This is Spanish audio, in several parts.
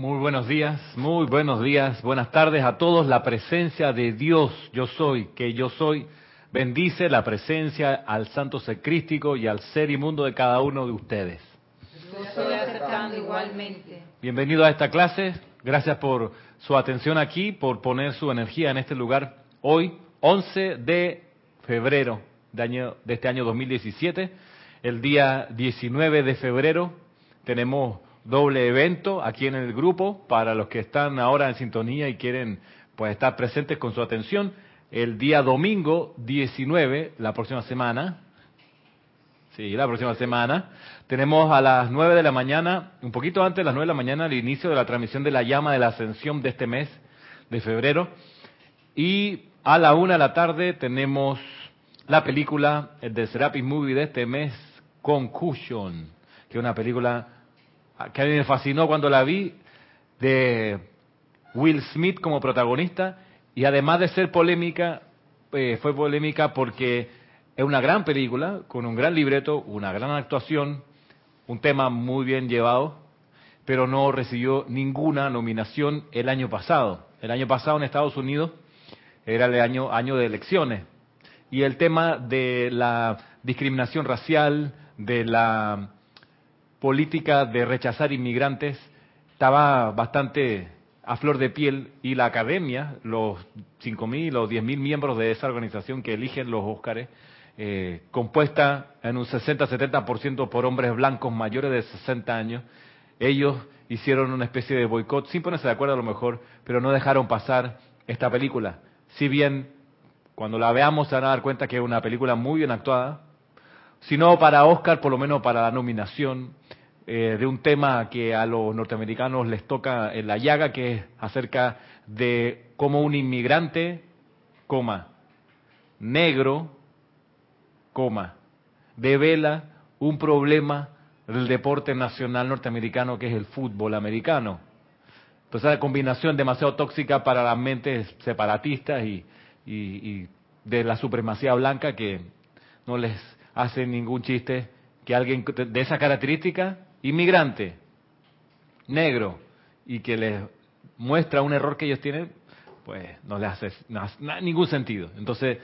Muy buenos días, muy buenos días, buenas tardes a todos. La presencia de Dios, yo soy, que yo soy, bendice la presencia al santo secrístico y al ser inmundo de cada uno de ustedes. Yo estoy aceptando igualmente. Bienvenido a esta clase, gracias por su atención aquí, por poner su energía en este lugar. Hoy, 11 de febrero de, año, de este año 2017, el día 19 de febrero, tenemos doble evento aquí en el grupo para los que están ahora en sintonía y quieren pues estar presentes con su atención. El día domingo 19, la próxima semana, sí, la próxima semana, tenemos a las 9 de la mañana, un poquito antes de las 9 de la mañana, el inicio de la transmisión de la llama de la ascensión de este mes de febrero. Y a la 1 de la tarde tenemos la película de Serapis Movie de este mes, Concussion, que es una película que a mí me fascinó cuando la vi, de Will Smith como protagonista, y además de ser polémica, eh, fue polémica porque es una gran película, con un gran libreto, una gran actuación, un tema muy bien llevado, pero no recibió ninguna nominación el año pasado. El año pasado en Estados Unidos era el año, año de elecciones, y el tema de la discriminación racial, de la política de rechazar inmigrantes estaba bastante a flor de piel y la academia, los 5.000 o 10.000 miembros de esa organización que eligen los Óscares, eh, compuesta en un 60-70% por hombres blancos mayores de 60 años, ellos hicieron una especie de boicot, sin ponerse de acuerdo a lo mejor, pero no dejaron pasar esta película. Si bien cuando la veamos se van a dar cuenta que es una película muy bien actuada, si no para Oscar, por lo menos para la nominación eh, de un tema que a los norteamericanos les toca en la llaga, que es acerca de cómo un inmigrante, coma, negro, coma, devela un problema del deporte nacional norteamericano que es el fútbol americano. Entonces, la combinación demasiado tóxica para las mentes separatistas y, y de la supremacía blanca que no les hace ningún chiste que alguien de esa característica, inmigrante, negro, y que les muestra un error que ellos tienen, pues no les hace ningún sentido. Entonces,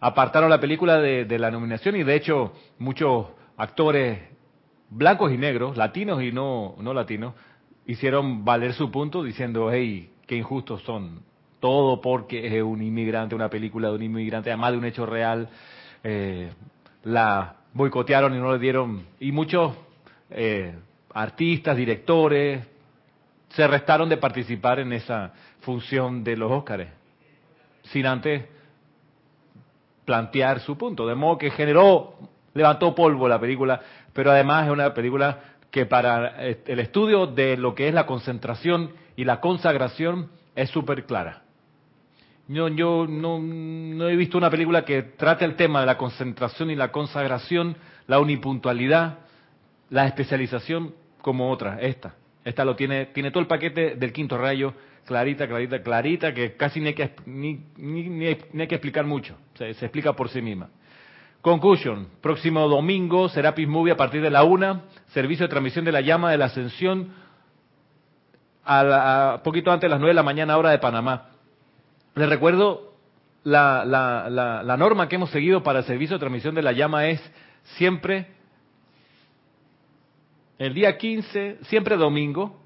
apartaron la película de, de, la nominación y de hecho muchos actores blancos y negros, latinos y no, no latinos, hicieron valer su punto diciendo, hey, qué injustos son. Todo porque es un inmigrante, una película de un inmigrante, además de un hecho real eh, la boicotearon y no le dieron, y muchos eh, artistas, directores, se restaron de participar en esa función de los Óscares, sin antes plantear su punto, de modo que generó, levantó polvo la película, pero además es una película que para eh, el estudio de lo que es la concentración y la consagración es súper clara. Yo, yo no, no, he visto una película que trate el tema de la concentración y la consagración, la unipuntualidad, la especialización como otra, esta. Esta lo tiene, tiene todo el paquete del quinto rayo, clarita, clarita, clarita, que casi ni hay que, ni, ni, hay que explicar mucho, se, explica por sí misma. Conclusion, próximo domingo, Serapis Movie a partir de la una, servicio de transmisión de la llama de la ascensión, a, la, a poquito antes de las nueve de la mañana, hora de Panamá. Les recuerdo, la, la, la, norma que hemos seguido para el servicio de transmisión de la llama es siempre el día 15, siempre domingo,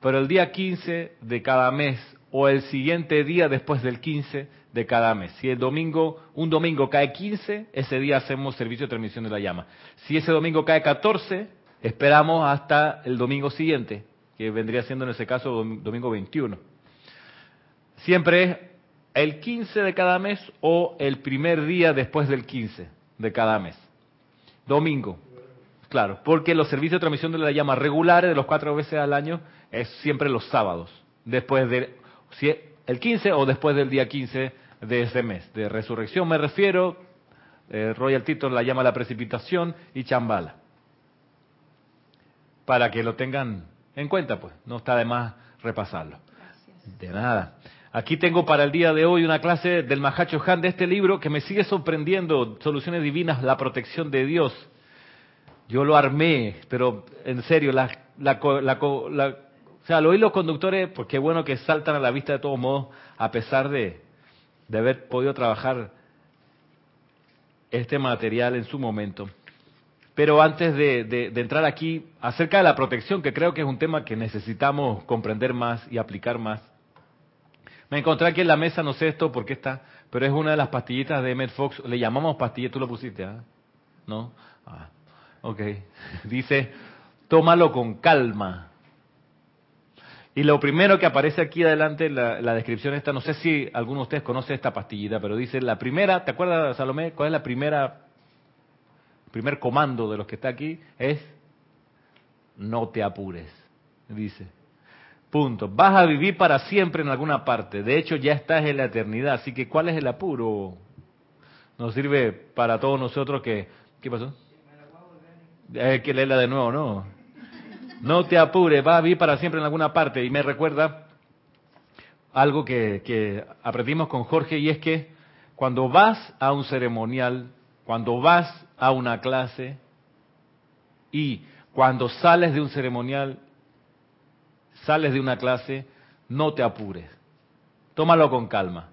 pero el día 15 de cada mes o el siguiente día después del 15 de cada mes. Si el domingo, un domingo cae 15, ese día hacemos servicio de transmisión de la llama. Si ese domingo cae 14, esperamos hasta el domingo siguiente, que vendría siendo en ese caso domingo 21 siempre es el 15 de cada mes o el primer día después del 15 de cada mes. Domingo. Claro, porque los servicios de transmisión de la llama regulares de los cuatro veces al año es siempre los sábados, después de si el 15 o después del día 15 de ese mes. De resurrección me refiero, eh, Royal Tito la llama la precipitación y chambala. Para que lo tengan en cuenta, pues, no está de más repasarlo. Gracias. De nada. Aquí tengo para el día de hoy una clase del Mahacho Han de este libro que me sigue sorprendiendo, Soluciones Divinas, la protección de Dios. Yo lo armé, pero en serio, las la, la, o sea, los conductores, pues qué bueno que saltan a la vista de todos modos, a pesar de, de haber podido trabajar este material en su momento. Pero antes de, entrar aquí, acerca de la protección, que creo que es un tema que necesitamos comprender más y aplicar más, me encontré aquí en la mesa, no sé esto por qué está, pero es una de las pastillitas de Emmett Fox, le llamamos pastilla, tú lo pusiste, ¿ah? ¿No? Ah, ok. Dice, tómalo con calma. Y lo primero que aparece aquí adelante, la, la descripción esta, no sé si alguno de ustedes conoce esta pastillita, pero dice, la primera, ¿te acuerdas, Salomé? ¿Cuál es la primera, primer comando de los que está aquí? Es, no te apures, dice. Punto. Vas a vivir para siempre en alguna parte. De hecho, ya estás en la eternidad. Así que, ¿cuál es el apuro? Nos sirve para todos nosotros que... ¿Qué pasó? Hay que leerla de nuevo, ¿no? No te apures, vas a vivir para siempre en alguna parte. Y me recuerda algo que, que aprendimos con Jorge y es que cuando vas a un ceremonial, cuando vas a una clase y cuando sales de un ceremonial sales de una clase, no te apures. Tómalo con calma.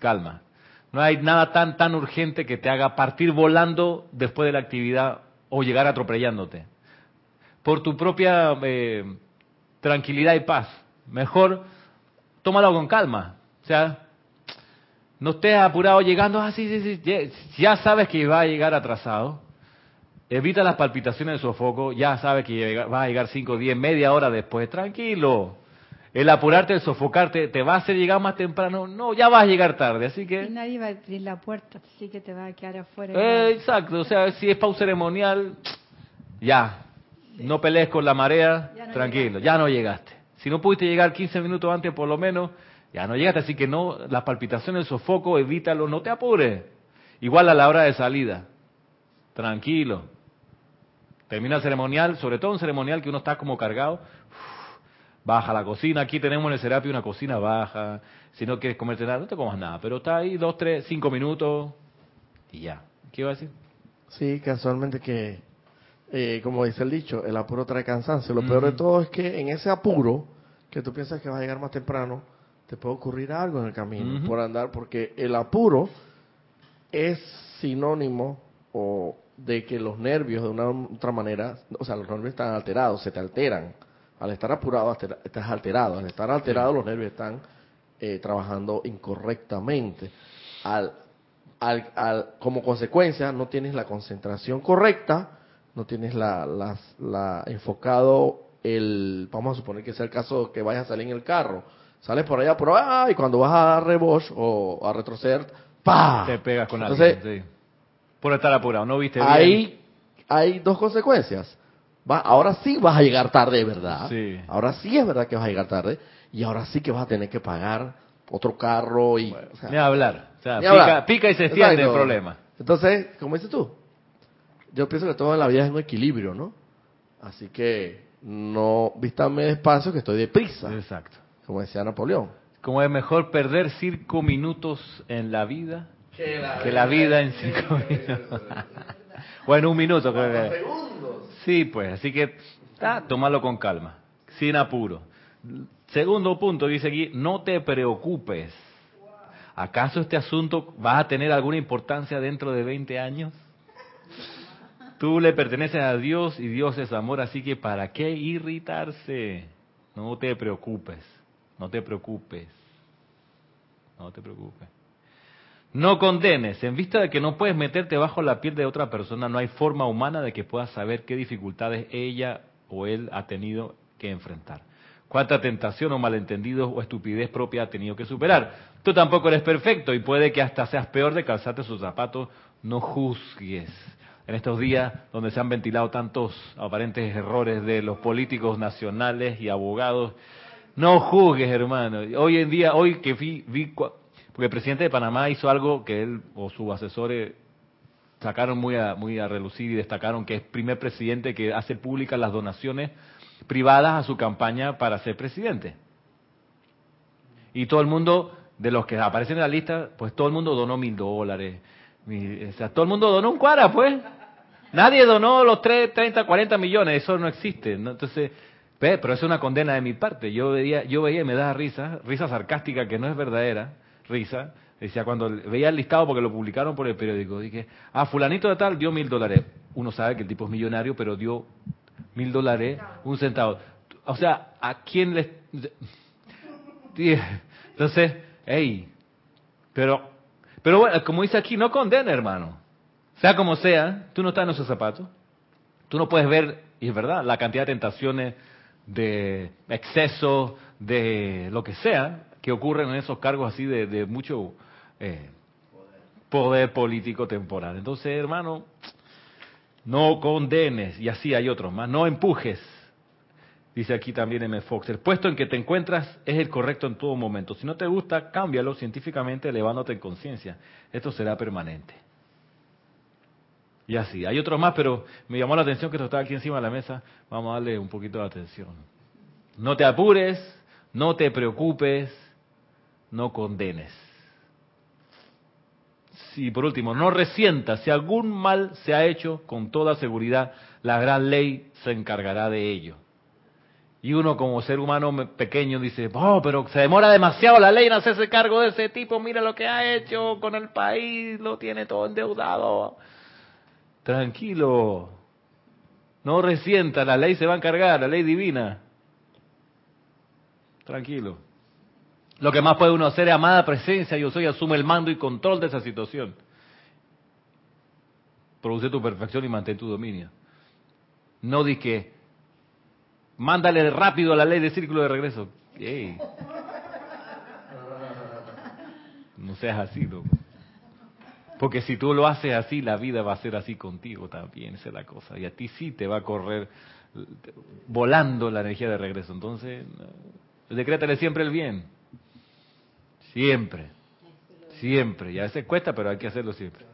Calma. No hay nada tan tan urgente que te haga partir volando después de la actividad o llegar atropellándote. Por tu propia eh, tranquilidad y paz. Mejor tómalo con calma. O sea, no estés apurado llegando, ah, sí, sí, sí, ya sabes que va a llegar atrasado. Evita las palpitaciones de sofoco, ya sabes que va a llegar 5, 10, media hora después, tranquilo. El apurarte, el sofocarte, ¿te va a hacer llegar más temprano? No, ya vas a llegar tarde, así que... Y nadie va a abrir la puerta, así que te va a quedar afuera. Eh, exacto, o sea, si es un ceremonial, ya. No pelees con la marea, tranquilo, ya no llegaste. Si no pudiste llegar 15 minutos antes, por lo menos, ya no llegaste, así que no, las palpitaciones, el sofoco, evítalo, no te apures. Igual a la hora de salida, tranquilo. Termina el ceremonial, sobre todo un ceremonial que uno está como cargado, baja la cocina. Aquí tenemos en el Serapio una cocina baja. Si no quieres comerte nada, no te comas nada. Pero está ahí dos, tres, cinco minutos y ya. ¿Qué iba a decir? Sí, casualmente que, eh, como dice el dicho, el apuro trae cansancio. Lo peor de todo es que en ese apuro, que tú piensas que vas a llegar más temprano, te puede ocurrir algo en el camino por andar, porque el apuro es sinónimo o de que los nervios de una u otra manera, o sea, los nervios están alterados, se te alteran. Al estar apurado, estás alterado. Al estar alterado, los nervios están eh, trabajando incorrectamente. Al, al, al, como consecuencia, no tienes la concentración correcta, no tienes la, la, la, enfocado el, vamos a suponer que sea el caso que vayas a salir en el carro. Sales por allá, por allá, y cuando vas a dar rebosh o a retroceder, ¡pa! Te pegas con Entonces, alguien, sí por estar apurado, ¿no viste bien? Hay, hay dos consecuencias. Va, ahora sí vas a llegar tarde, ¿verdad? Sí. Ahora sí es verdad que vas a llegar tarde. Y ahora sí que vas a tener que pagar otro carro y... ni hablar. O sea, pica, pica, y se extiende el problema. Entonces, como dices tú, yo pienso que todo en la vida es un equilibrio, ¿no? Así que no vístame despacio que estoy deprisa. Exacto. Como decía Napoleón. Como es mejor perder cinco minutos en la vida que la, vida en cinco minutos. bueno, un minuto. Creo que... Sí, pues, así que tómalo con calma, sin apuro. Segundo punto, dice aquí, no te preocupes. ¿Acaso este asunto va a tener alguna importancia dentro de 20 años? Tú le perteneces a Dios y Dios es amor, así que ¿para qué irritarse? No te preocupes, no te preocupes, no te preocupes. No condenes. En vista de que no puedes meterte bajo la piel de otra persona, no hay forma humana de que puedas saber qué dificultades ella o él ha tenido que enfrentar. Cuánta tentación o malentendido o estupidez propia ha tenido que superar. Tú tampoco eres perfecto y puede que hasta seas peor de calzarte sus zapatos. No juzgues. En estos días donde se han ventilado tantos aparentes errores de los políticos nacionales y abogados, no juzgues, hermano. Hoy en día, hoy que vi, vi porque el presidente de Panamá hizo algo que él o sus asesores sacaron muy a, muy a relucir y destacaron que es primer presidente que hace públicas las donaciones privadas a su campaña para ser presidente. Y todo el mundo, de los que aparecen en la lista, pues todo el mundo donó mil dólares. o sea, todo el mundo donó un cuara, pues. Nadie donó los 3, 30, 40 millones, eso no existe. Entonces, pero es una condena de mi parte. Yo veía, yo veía y me daba risa, risa sarcástica que no es verdadera, risa. Decía, cuando veía el listado, porque lo publicaron por el periódico, dije, ah, fulanito de tal dio mil dólares. Uno sabe que el tipo es millonario, pero dio mil dólares, un centavo. O sea, ¿a quién le...? Entonces, hey, pero, pero bueno, como dice aquí, no condena, hermano. Sea como sea, tú no estás en esos zapatos. Tú no puedes ver, y es verdad, la cantidad de tentaciones de exceso, de lo que sea, que ocurren en esos cargos así de, mucho eh, poder político temporal. Entonces, hermano, no condenes, y así hay otros más, no empujes. Dice aquí también M. Fox, el puesto en que te encuentras es el correcto en todo momento. Si no te gusta, cámbialo científicamente elevándote en conciencia. Esto será permanente. Y así. Hay otros más, pero me llamó la atención que esto está aquí encima de la mesa. Vamos a darle un poquito de atención. No te apures, no te preocupes, no condenes. Y por último, no resientas. Si algún mal se ha hecho, con toda seguridad, la gran ley se encargará de ello. Y uno como ser humano pequeño dice, oh, pero se demora demasiado la ley en hacerse cargo de ese tipo, mira lo que ha hecho con el país, lo tiene todo endeudado. Tranquilo. No resienta, la ley se va a encargar, la ley divina. Tranquilo. Lo que más puede uno hacer es amada presencia, yo soy, asume el mando y control de esa situación. Produce tu perfección y mantén tu dominio. No di que, mándale rápido la ley de círculo de regreso. No seas así, loco. Porque si tú lo haces así, la vida va a ser así contigo también, esa es la cosa. Y a ti sí te va a correr volando la energía de regreso. Entonces, decrétale siempre el bien. Siempre. Siempre. Y a veces cuesta, pero hay que hacerlo siempre.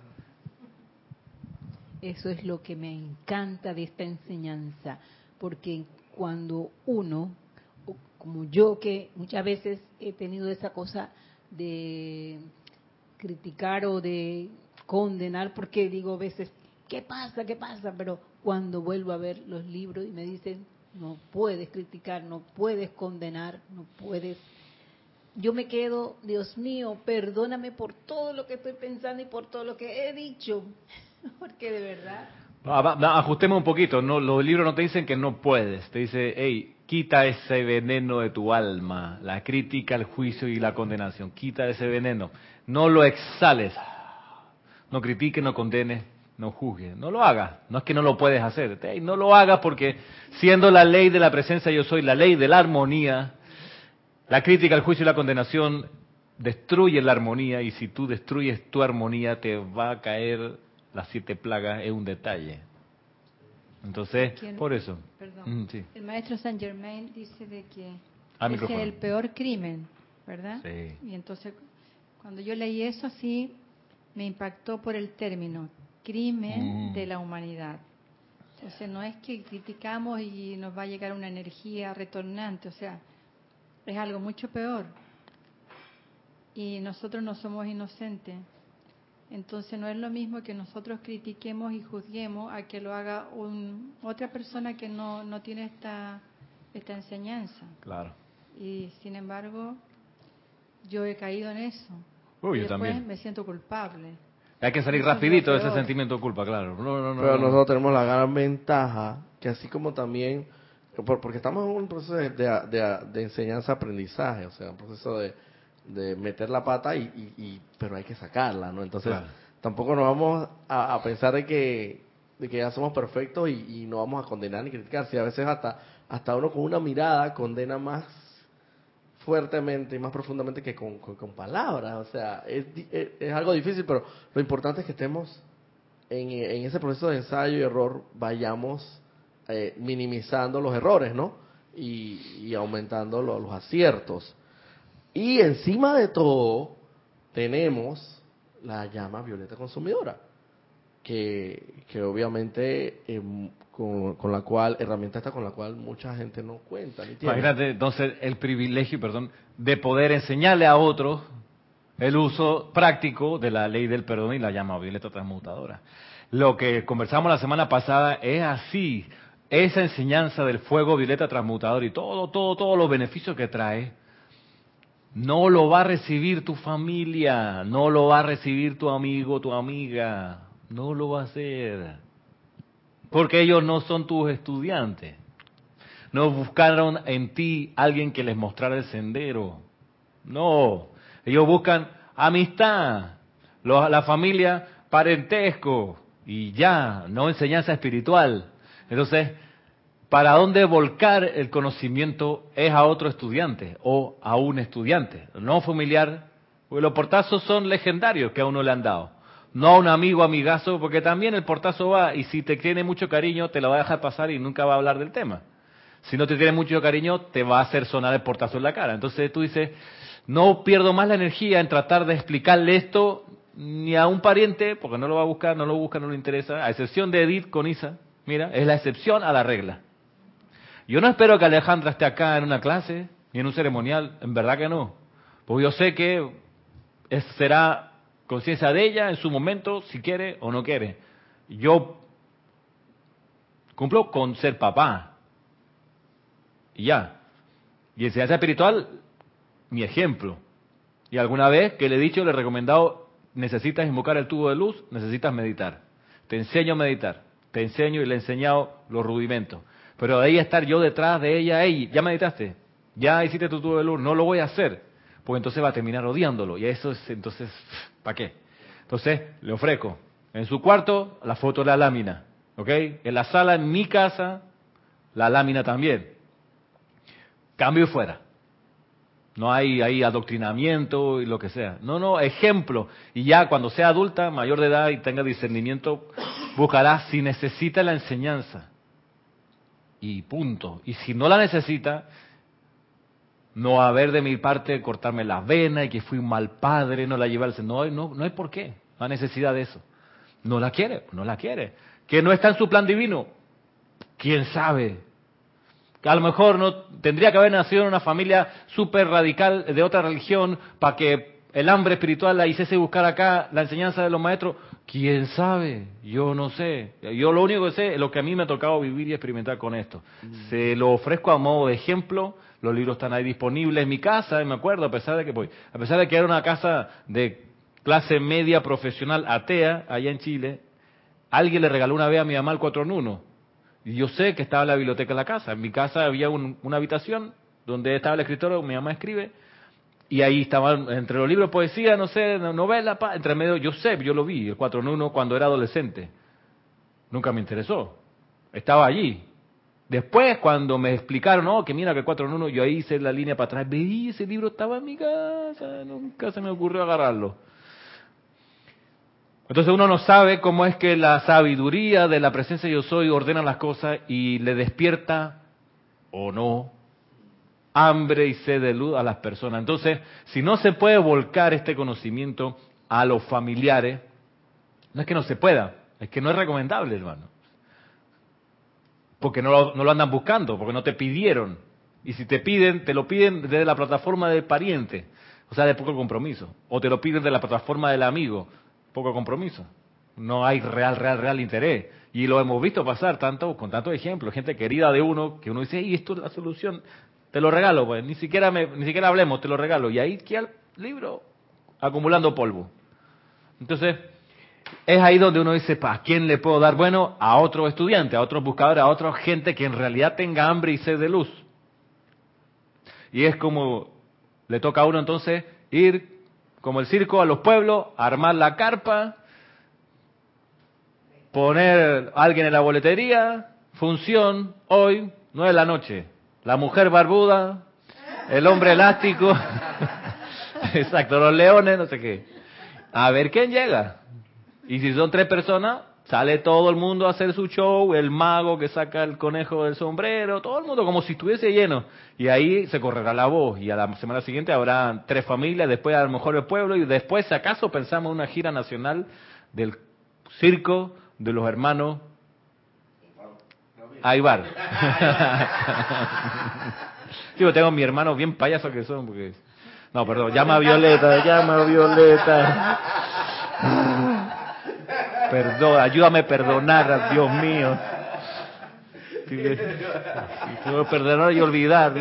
Eso es lo que me encanta de esta enseñanza, porque cuando uno, como yo que muchas veces he tenido esa cosa de criticar o de condenar porque digo a veces, ¿qué pasa? ¿Qué pasa? Pero cuando vuelvo a ver los libros y me dicen, no puedes criticar, no puedes condenar, no puedes... Yo me quedo, Dios mío, perdóname por todo lo que estoy pensando y por todo lo que he dicho, porque de verdad... Ajustemos un poquito, no, los libros no te dicen que no puedes, te dice, hey, quita ese veneno de tu alma, la crítica, el juicio y la condenación, quita ese veneno, no lo exhales, no critique, no condene, no juzgue. No lo haga. No es que no lo puedes hacer. No lo hagas porque siendo la ley de la presencia yo soy, la ley de la armonía, la crítica, el juicio y la condenación destruyen la armonía y si tú destruyes tu armonía te va a caer las siete plagas es un detalle. Entonces, por eso. Perdón. Mm, el maestro Saint Germain dice de que ah, es el peor crimen, ¿verdad? Sí. Y entonces, cuando yo leí eso así, me impactó por el término crimen mm. de la humanidad. Entonces no es que criticamos y nos va a llegar una energía retornante, o sea, es algo mucho peor. Y nosotros no somos inocentes. Entonces no es lo mismo que nosotros critiquemos y juzguemos a que lo haga un, otra persona que no, no tiene esta, esta enseñanza. Claro. Y sin embargo, yo he caído en eso. Uy, yo también. me siento culpable. Hay que salir rapidito de ese sentimiento de culpa, claro. Pero nosotros tenemos la gran ventaja que así como también, porque estamos en un proceso de, de, enseñanza-aprendizaje, o sea, un proceso de, de meter la pata, y, pero hay que sacarla, ¿no? Entonces, tampoco nos vamos a, pensar de que, de que ya somos perfectos y, y no vamos a condenar ni criticar. Si a veces hasta, hasta uno con una mirada condena más fuertemente y más profundamente que con, con, palabras. O sea, es, es, algo difícil, pero lo importante es que estemos en, en ese proceso de ensayo y error, vayamos eh, minimizando los errores, ¿no? Y, aumentando los aciertos. Y encima de todo, tenemos la llama violeta consumidora, que, que obviamente em, con, la cual, herramienta esta con la cual mucha gente no cuenta. Ni Imagínate entonces el privilegio, perdón, de poder enseñarle a otros el uso práctico de la ley del perdón y la llama violeta transmutadora. lo que conversamos la semana pasada es así. Esa enseñanza del fuego violeta transmutador y todo, todo, todos los beneficios que trae, no lo va a recibir tu familia, no lo va a recibir tu amigo, tu amiga, no lo va a hacer. Porque ellos no son tus estudiantes. No buscaron en ti alguien que les mostrara el sendero. No, ellos buscan amistad, la familia, parentesco y ya, no enseñanza espiritual. Entonces, ¿para dónde volcar el conocimiento es a otro estudiante o a un estudiante? No familiar, porque los portazos son legendarios que a uno le han dado. No a un amigo, amigazo, porque también el portazo va y si te tiene mucho cariño te lo va a dejar pasar y nunca va a hablar del tema. Si no te tiene mucho cariño, te va a hacer sonar el portazo en la cara. Entonces tú dices, no pierdo más la energía en tratar de explicarle esto ni a un pariente, porque no lo va a buscar, no lo busca, no le interesa, a excepción de Edith con Isa. Mira, es la excepción a la regla. Yo no espero que Alejandra esté acá en una clase, ni en un ceremonial, en verdad que no. Porque yo sé que será conciencia de ella en su momento, si quiere o no quiere. Yo cumplo con ser papá, y ya. Y enseñanza espiritual, mi ejemplo. Y alguna vez que le he dicho, le he recomendado, necesitas invocar el tubo de luz, necesitas meditar. Te enseño a meditar, te enseño y le he enseñado los rudimentos. Pero de ahí estar yo detrás de ella, hey, ya meditaste, ya hiciste tu tubo de luz, no lo voy a hacer, porque entonces va a terminar odiándolo. Y eso es, entonces, ¿para qué? Entonces, le ofrezco en su cuarto la foto de la lámina, ¿ok? En la sala, en mi casa, la lámina también. Cambio y fuera. No hay ahí adoctrinamiento y lo que sea. No, no, ejemplo. Y ya cuando sea adulta, mayor de edad y tenga discernimiento, buscará si necesita la enseñanza. Y punto. Y si no la necesita, no haber de mi parte cortarme la vena y que fui un mal padre, no la llevé al no, no, no hay por qué, no hay necesidad de eso. No la quiere, no la quiere. Que no está en su plan divino, quién sabe a lo mejor no tendría que haber nacido en una familia súper radical de otra religión para que el hambre espiritual la hiciese buscar acá la enseñanza de los maestros. ¿Quién sabe? Yo no sé. Yo lo único que sé es lo que a mí me ha tocado vivir y experimentar con esto. Mm. Se lo ofrezco a modo de ejemplo. Los libros están ahí disponibles en mi casa, y me acuerdo, a pesar de que a pesar de que era una casa de clase media profesional atea allá en Chile, alguien le regaló una vez a mi mamá el 4 en 1 y yo sé que estaba la biblioteca en la casa. En mi casa había una habitación donde estaba el escritorio, mi mamá escribe, y ahí estaban entre los libros poesía, no sé, novela, entre medio, yo sé, yo lo vi, el 4 en 1 cuando era adolescente. Nunca me interesó. Estaba allí. Después, cuando me explicaron, oh, que mira que el 4 en 1, yo ahí hice la línea para atrás, veí ese libro estaba en mi casa, nunca se me ocurrió agarrarlo. Entonces uno no sabe cómo es que la sabiduría de la presencia yo soy ordena las cosas y le despierta o no hambre y sed de luz a las personas. Entonces, si no se puede volcar este conocimiento a los familiares, no es que no se pueda, es que no es recomendable, hermano. Porque no lo, no lo andan buscando, porque no te pidieron. Y si te piden, te lo piden desde la plataforma del pariente, o sea, de poco compromiso. O te lo piden de la plataforma del amigo, poco compromiso. No hay real, real, real interés. Y lo hemos visto pasar tanto, con tantos ejemplos, gente querida de uno, que uno dice, y esto es la solución, te lo regalo, pues, ni siquiera, me, ni siquiera hablemos, te lo regalo. Y ahí queda el libro acumulando polvo. Entonces, es ahí donde uno dice, ¿a quién le puedo dar? Bueno, a otro estudiante, a otro buscador, a otra gente que en realidad tenga hambre y sed de luz. Y es como le toca a uno entonces ir como el circo a los pueblos, armar la carpa, poner a alguien en la boletería, función, hoy, nueve de la noche, la mujer barbuda, el hombre elástico, exacto, los leones, no sé qué. A ver quién llega. Y si son tres personas, Sale todo el mundo a hacer su show, el mago que saca el conejo del sombrero, todo el mundo como si estuviese lleno. Y ahí se correrá la voz. Y a la semana siguiente habrá tres familias, después a lo mejor el pueblo, y después, si acaso, pensamos en una gira nacional del circo de los hermanos Aybar. sí, yo tengo mi hermano bien payaso que son, porque... No, perdón, llama a Violeta, llama a Violeta. Perdón, ayúdame a perdonar, Dios mío. Perdonar y olvidar.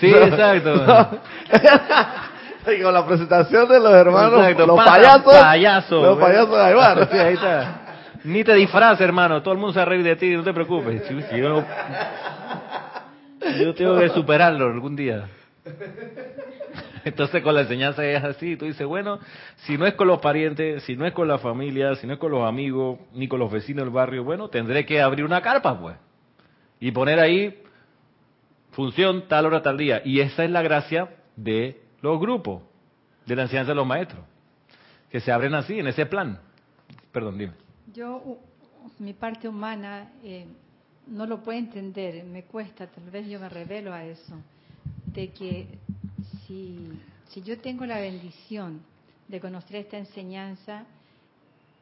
Sí, exacto. con la presentación de los hermanos, los payasos. los payasos de Aybar. Sí, ahí está. Ni te disfraces, hermano. Todo el mundo se reír de ti, no te preocupes. Yo, yo tengo que superarlo algún día. Entonces con la enseñanza es así, tú dices, bueno, si no es con los parientes, si no es con la familia, si no es con los amigos, ni con los vecinos del barrio, bueno, tendré que abrir una carpa, pues. Y poner ahí función tal hora, tal día. Y esa es la gracia de los grupos, de la enseñanza de los maestros, que se abren así, en ese plan. Perdón, dime. Yo, mi parte humana, eh, no lo puedo entender, me cuesta, tal vez yo me revelo a eso, de que si, si yo tengo la bendición de conocer esta enseñanza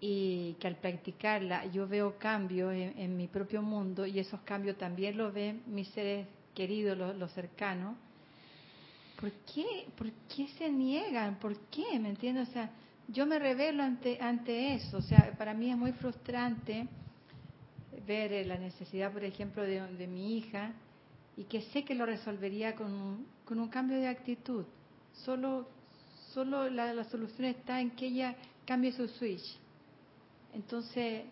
y que al practicarla yo veo cambios en, mi propio mundo y esos cambios también los ven mis seres queridos, los, los cercanos, ¿por qué, ¿por qué se niegan? ¿Por qué? ¿Me entiendes? O sea, yo me revelo ante, ante eso. O sea, para mí es muy frustrante ver eh, la necesidad, por ejemplo, de, mi hija y que sé que lo resolvería con un, con un cambio de actitud. Solo, solo la, solución está en que ella cambie su switch. Entonces,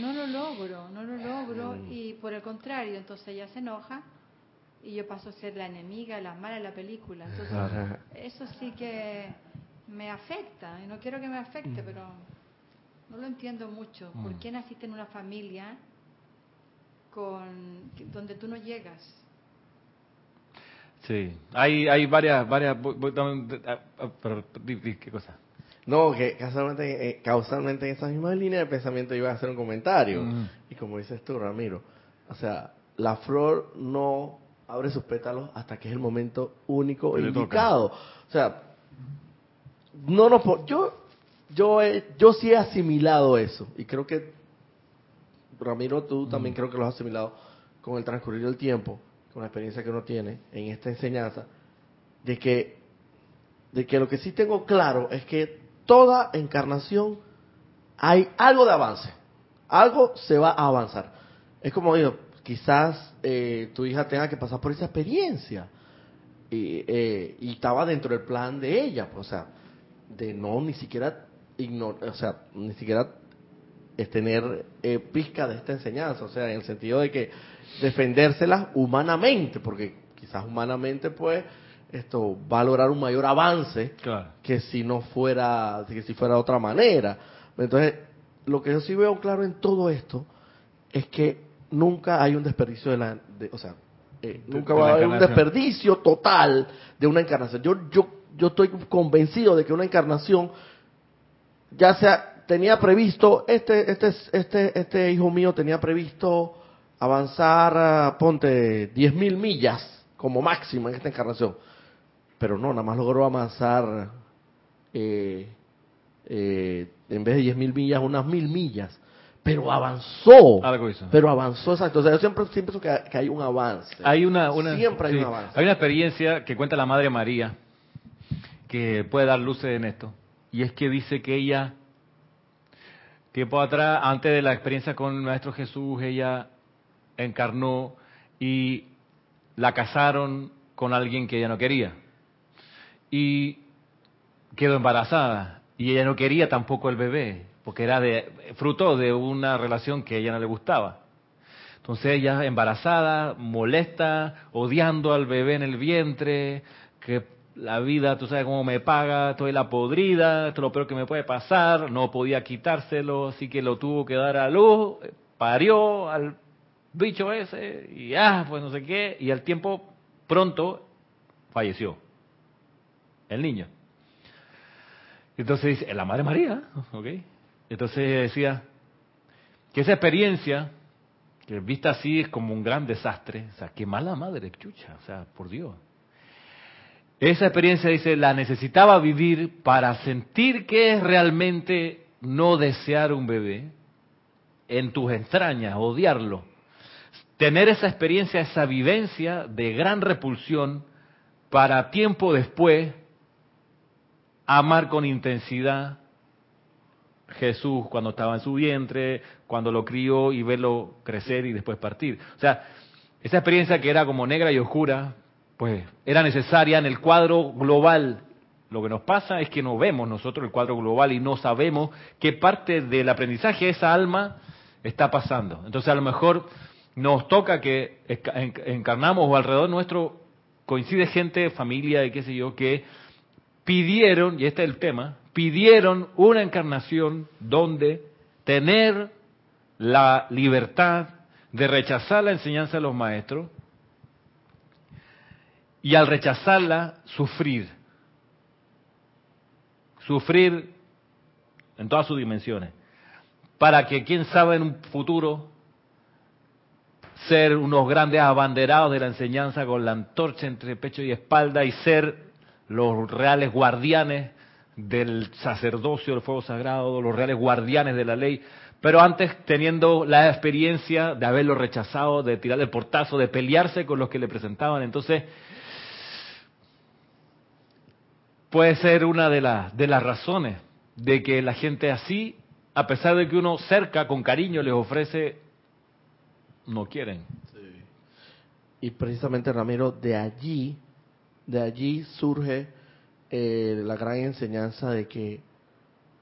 no lo logro, no lo logro mm. y por el contrario, entonces ella se enoja y yo paso a ser la enemiga, la mala de la película. Entonces, eso sí que me afecta, y no quiero que me afecte, mm. pero no lo entiendo mucho. ¿Por mm. qué naciste en una familia con donde tú no llegas? Sí, hay, hay varias, varias, ¿qué cosa? No, que casualmente, eh, causalmente en esa misma línea de pensamiento iba a hacer un comentario. Mm. Y como dices tú, Ramiro, o sea, la flor no abre sus pétalos hasta que es el momento único e indicado. O sea, no no yo yo yo sí he asimilado eso y creo que Ramiro tú también creo que lo has asimilado con el transcurrir del tiempo con la experiencia que uno tiene en esta enseñanza de que de que lo que sí tengo claro es que toda encarnación hay algo de avance. Algo se va a avanzar. Es como digo quizás eh, tu hija tenga que pasar por esa experiencia y, eh, y estaba dentro del plan de ella pues, o sea de no ni siquiera ignor, o sea, ni siquiera es tener eh, pizca de esta enseñanza, o sea, en el sentido de que defendérselas humanamente, porque quizás humanamente pues esto va a lograr un mayor avance que si no fuera, que si fuera de otra manera. Entonces, lo que yo sí veo claro en todo esto es que nunca hay un desperdicio de la, o sea, eh, nunca va a haber un desperdicio total de una encarnación. Yo, yo yo estoy convencido de que una encarnación, ya sea, tenía previsto, este, este, este, este hijo mío tenía previsto avanzar, ponte, 10.000 millas como máximo en esta encarnación. Pero no, nada más logró avanzar, eh, eh, en vez de 10.000 millas, unas mil millas. Pero avanzó. Pero avanzó, exacto. O sea, yo siempre, siempre pienso que, hay un avance. Hay una, una siempre hay un avance. Hay una experiencia que cuenta la Madre María que puede dar luces en esto. Y es que dice que ella, tiempo atrás, antes de la experiencia con el Maestro Jesús, ella encarnó y la casaron con alguien que ella no quería. Y quedó embarazada. Y ella no quería tampoco el bebé, porque era de, fruto de una relación que a ella no le gustaba. Entonces ella embarazada, molesta, odiando al bebé en el vientre, que la vida, tú sabes cómo me paga, estoy la podrida, esto es lo peor que me puede pasar, no podía quitárselo, así que lo tuvo que dar a luz, parió al bicho ese, y ah, pues no sé qué, y al tiempo pronto falleció el niño. Entonces dice, la Madre María, ¿ok? Entonces decía que esa experiencia, que vista así es como un gran desastre, o sea, qué mala madre, chucha, o sea, por Dios esa experiencia, dice, la necesitaba vivir para sentir que es realmente no desear un bebé en tus entrañas, odiarlo. Tener esa experiencia, esa vivencia de gran repulsión para tiempo después amar con intensidad Jesús cuando estaba en su vientre, cuando lo crió y verlo crecer y después partir. O sea, esa experiencia que era como negra y oscura, pues era necesaria en el cuadro global. Lo que nos pasa es que no vemos nosotros el cuadro global y no sabemos qué parte del aprendizaje esa alma está pasando. Entonces a lo mejor nos toca que encarnamos o alrededor nuestro coincide gente, familia y qué sé yo, que pidieron, y este es el tema, pidieron una encarnación donde tener la libertad de rechazar la enseñanza de los maestros y al rechazarla sufrir. Sufrir en todas sus dimensiones. Para que, quién sabe, en un futuro ser unos grandes abanderados de la enseñanza con la antorcha entre pecho y espalda y ser los reales guardianes del sacerdocio del fuego sagrado, los reales guardianes de la ley, pero antes teniendo la experiencia de haberlo rechazado, de tirarle el portazo, de pelearse con los que le presentaban. Entonces, puede ser una de, las de las razones de que la gente así, a pesar de que uno cerca, con cariño, les ofrece, no quieren. Y precisamente, Ramiro, de allí, de allí surge eh, la gran enseñanza de que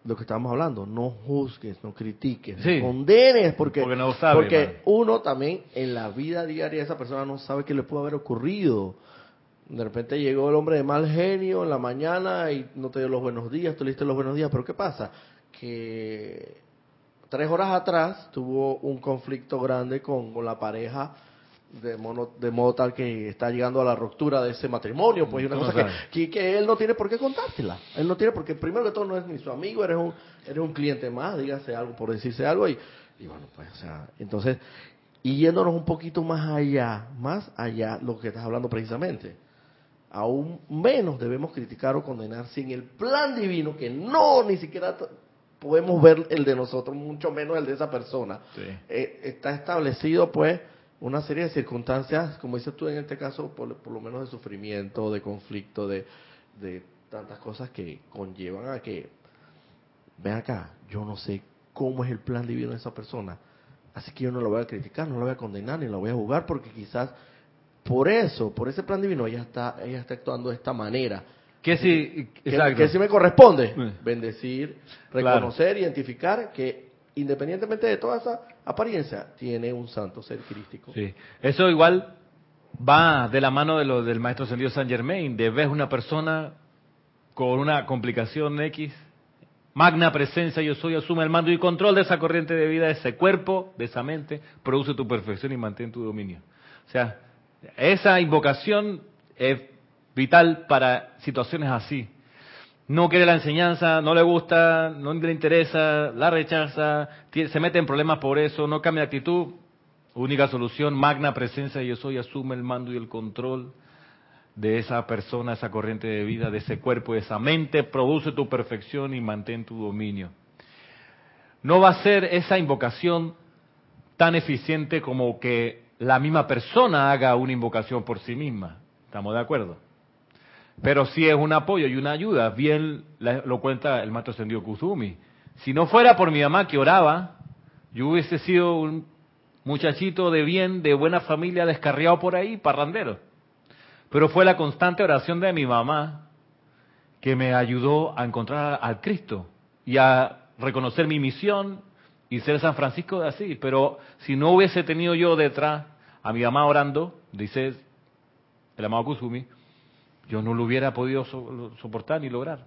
lo que estamos hablando, no juzgues, no critiques, no condenes, porque, porque, no porque uno también en la vida diaria esa persona no sabe qué le pudo haber ocurrido. De repente llegó el hombre de mal genio en la mañana y no te dio los buenos días, tú le diste los buenos días, pero ¿qué pasa? Que tres horas atrás tuvo un conflicto grande con, con la pareja de, modo, de modo tal que está llegando a la ruptura de ese matrimonio, pues una cosa que, que, él no tiene por qué contártela. Él no tiene porque primero que todo no es ni su amigo, eres un, eres un cliente más, dígase algo por decirse algo y, y bueno, pues o sea, entonces, y yéndonos un poquito más allá, más allá, lo que estás hablando precisamente, aún menos debemos criticar o condenar sin el plan divino, que no ni siquiera podemos ver el de nosotros, mucho menos el de esa persona. Eh, está establecido pues una serie de circunstancias, como dices tú en este caso, por, lo menos de sufrimiento, de conflicto, de, de tantas cosas que conllevan a que, ven acá, yo no sé cómo es el plan divino de esa persona, así que yo no lo voy a criticar, no lo voy a condenar, ni lo voy a jugar, porque quizás por eso, por ese plan divino, ella está, ella está actuando de esta manera. Que sí, que, sí me corresponde, bendecir, reconocer, identificar que independientemente de toda esa apariencia, tiene un santo ser crístico. Sí, eso igual va de la mano de lo del maestro ascendido San Germain, de ves una persona con una complicación X, magna presencia yo soy, asume el mando y control de esa corriente de vida, de ese cuerpo, de esa mente, produce tu perfección y mantén tu dominio. O sea, esa invocación es vital para situaciones así no quiere la enseñanza, no le gusta, no le interesa, la rechaza, se mete en problemas por eso, no cambia de actitud. Única solución, magna presencia, yo soy, asume el mando y el control de esa persona, esa corriente de vida, de ese cuerpo, de esa mente, produce tu perfección y mantén tu dominio. No va a ser esa invocación tan eficiente como que la misma persona haga una invocación por sí misma. ¿Estamos de acuerdo? Pero sí es un apoyo y una ayuda. Bien lo cuenta el maestro ascendido Kuzumi. Si no fuera por mi mamá que oraba, yo hubiese sido un muchachito de bien, de buena familia, descarriado por ahí, parrandero. Pero fue la constante oración de mi mamá que me ayudó a encontrar al Cristo y a reconocer mi misión y ser San Francisco así. Pero si no hubiese tenido yo detrás a mi mamá orando, dice el amado Kusumi, yo no lo hubiera podido soportar ni lograr.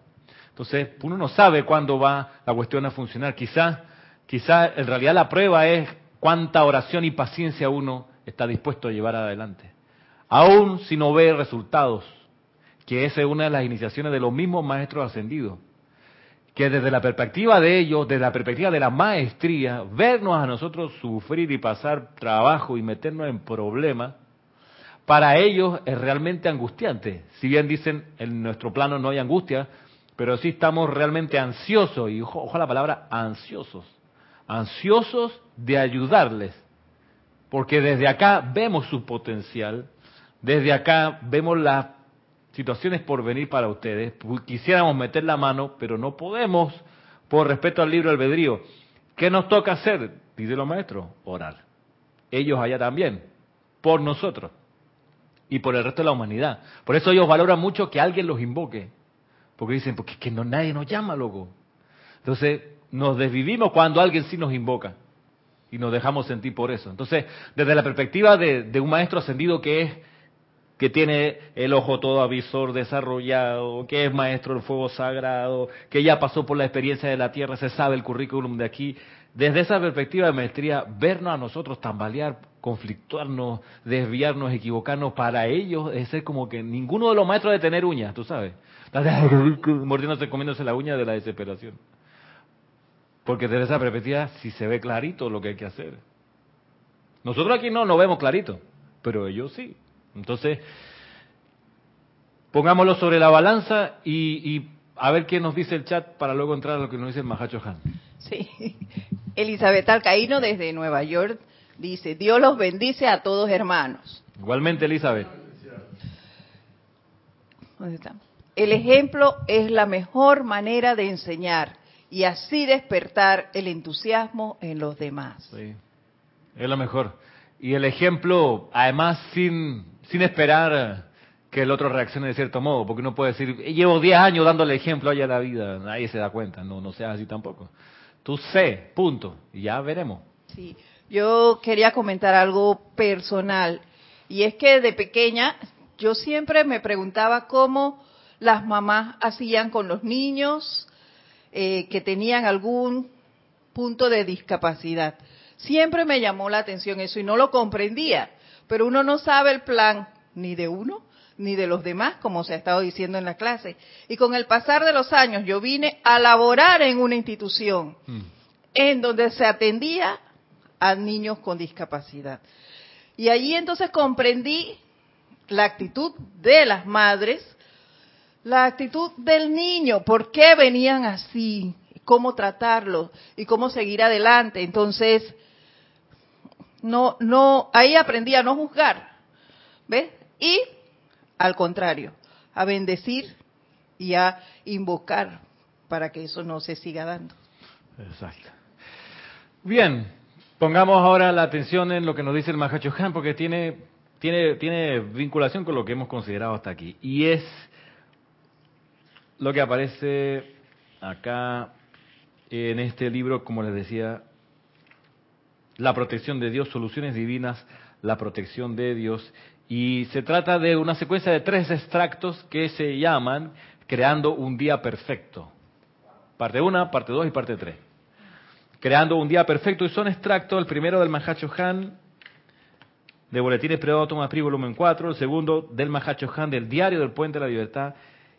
Entonces, uno no sabe cuándo va la cuestión a funcionar. Quizás quizá en realidad la prueba es cuánta oración y paciencia uno está dispuesto a llevar adelante. Aún si no ve resultados, que esa es una de las iniciaciones de los mismos maestros ascendidos, que desde la perspectiva de ellos, desde la perspectiva de la maestría, vernos a nosotros sufrir y pasar trabajo y meternos en problemas, para ellos es realmente angustiante. Si bien dicen en nuestro plano no hay angustia, pero sí estamos realmente ansiosos, y ojo, la palabra ansiosos, ansiosos de ayudarles, porque desde acá vemos su potencial, desde acá vemos las situaciones por venir para ustedes, quisiéramos meter la mano, pero no podemos por respeto al libro albedrío. ¿Qué nos toca hacer? Dice los maestros, orar. Ellos allá también, por nosotros y por el resto de la humanidad. Por eso ellos valoran mucho que alguien los invoque. Porque dicen, porque es que no, nadie nos llama, loco. Entonces, nos desvivimos cuando alguien sí nos invoca. Y nos dejamos sentir por eso. Entonces, desde la perspectiva de, de un maestro ascendido que es que tiene el ojo todo avisor desarrollado, que es maestro del fuego sagrado, que ya pasó por la experiencia de la tierra, se sabe el currículum de aquí. Desde esa perspectiva de maestría, vernos a nosotros tambalear conflictuarnos, desviarnos, equivocarnos, para ellos es ser como que ninguno de los maestros de tener uñas, tú sabes. Mordiéndose, comiéndose la uña de la desesperación. Porque desde esa perspectiva si se ve clarito lo que hay que hacer. Nosotros aquí no, no vemos clarito, pero ellos sí. Entonces, pongámoslo sobre la balanza y, y, a ver qué nos dice el chat para luego entrar a lo que nos dice el Mahacho Han. Sí. Elizabeth Alcaíno desde Nueva York Dice, Dios los bendice a todos hermanos. Igualmente, Elizabeth. ¿Dónde estamos? El ejemplo es la mejor manera de enseñar y así despertar el entusiasmo en los demás. Sí, es lo mejor. Y el ejemplo, además, sin, sin esperar que el otro reaccione de cierto modo, porque uno puede decir, llevo 10 años dándole ejemplo allá a la vida, nadie se da cuenta, no, no seas así tampoco. Tú sé, punto, y ya veremos. Sí, yo quería comentar algo personal. Y es que de pequeña yo siempre me preguntaba cómo las mamás hacían con los niños eh, que tenían algún punto de discapacidad. Siempre me llamó la atención eso y no lo comprendía, pero uno no sabe el plan ni de uno ni de los demás, como se ha estado diciendo en la clase. Y con el pasar de los años yo vine a laborar en una institución mm. en donde se atendía a niños con discapacidad. Y allí entonces comprendí la actitud de las madres, la actitud del niño, por qué venían así, cómo tratarlo y cómo seguir adelante. Entonces, no, no, ahí aprendí a no juzgar, ¿ves? Y al contrario, a bendecir y a invocar para que eso no se siga dando. Exacto. Bien, Pongamos ahora la atención en lo que nos dice el Mahacho Han, porque tiene, tiene, tiene vinculación con lo que hemos considerado hasta aquí. Y es lo que aparece acá en este libro, como les decía, La protección de Dios, soluciones divinas, la protección de Dios. Y se trata de una secuencia de tres extractos que se llaman Creando un día perfecto. Parte 1, parte 2 y parte 3 creando un día perfecto y son extractos, el primero del Mahacho Han de Boletines Tomás Pri, volumen 4, el segundo del Mahacho Han del Diario del Puente de la Libertad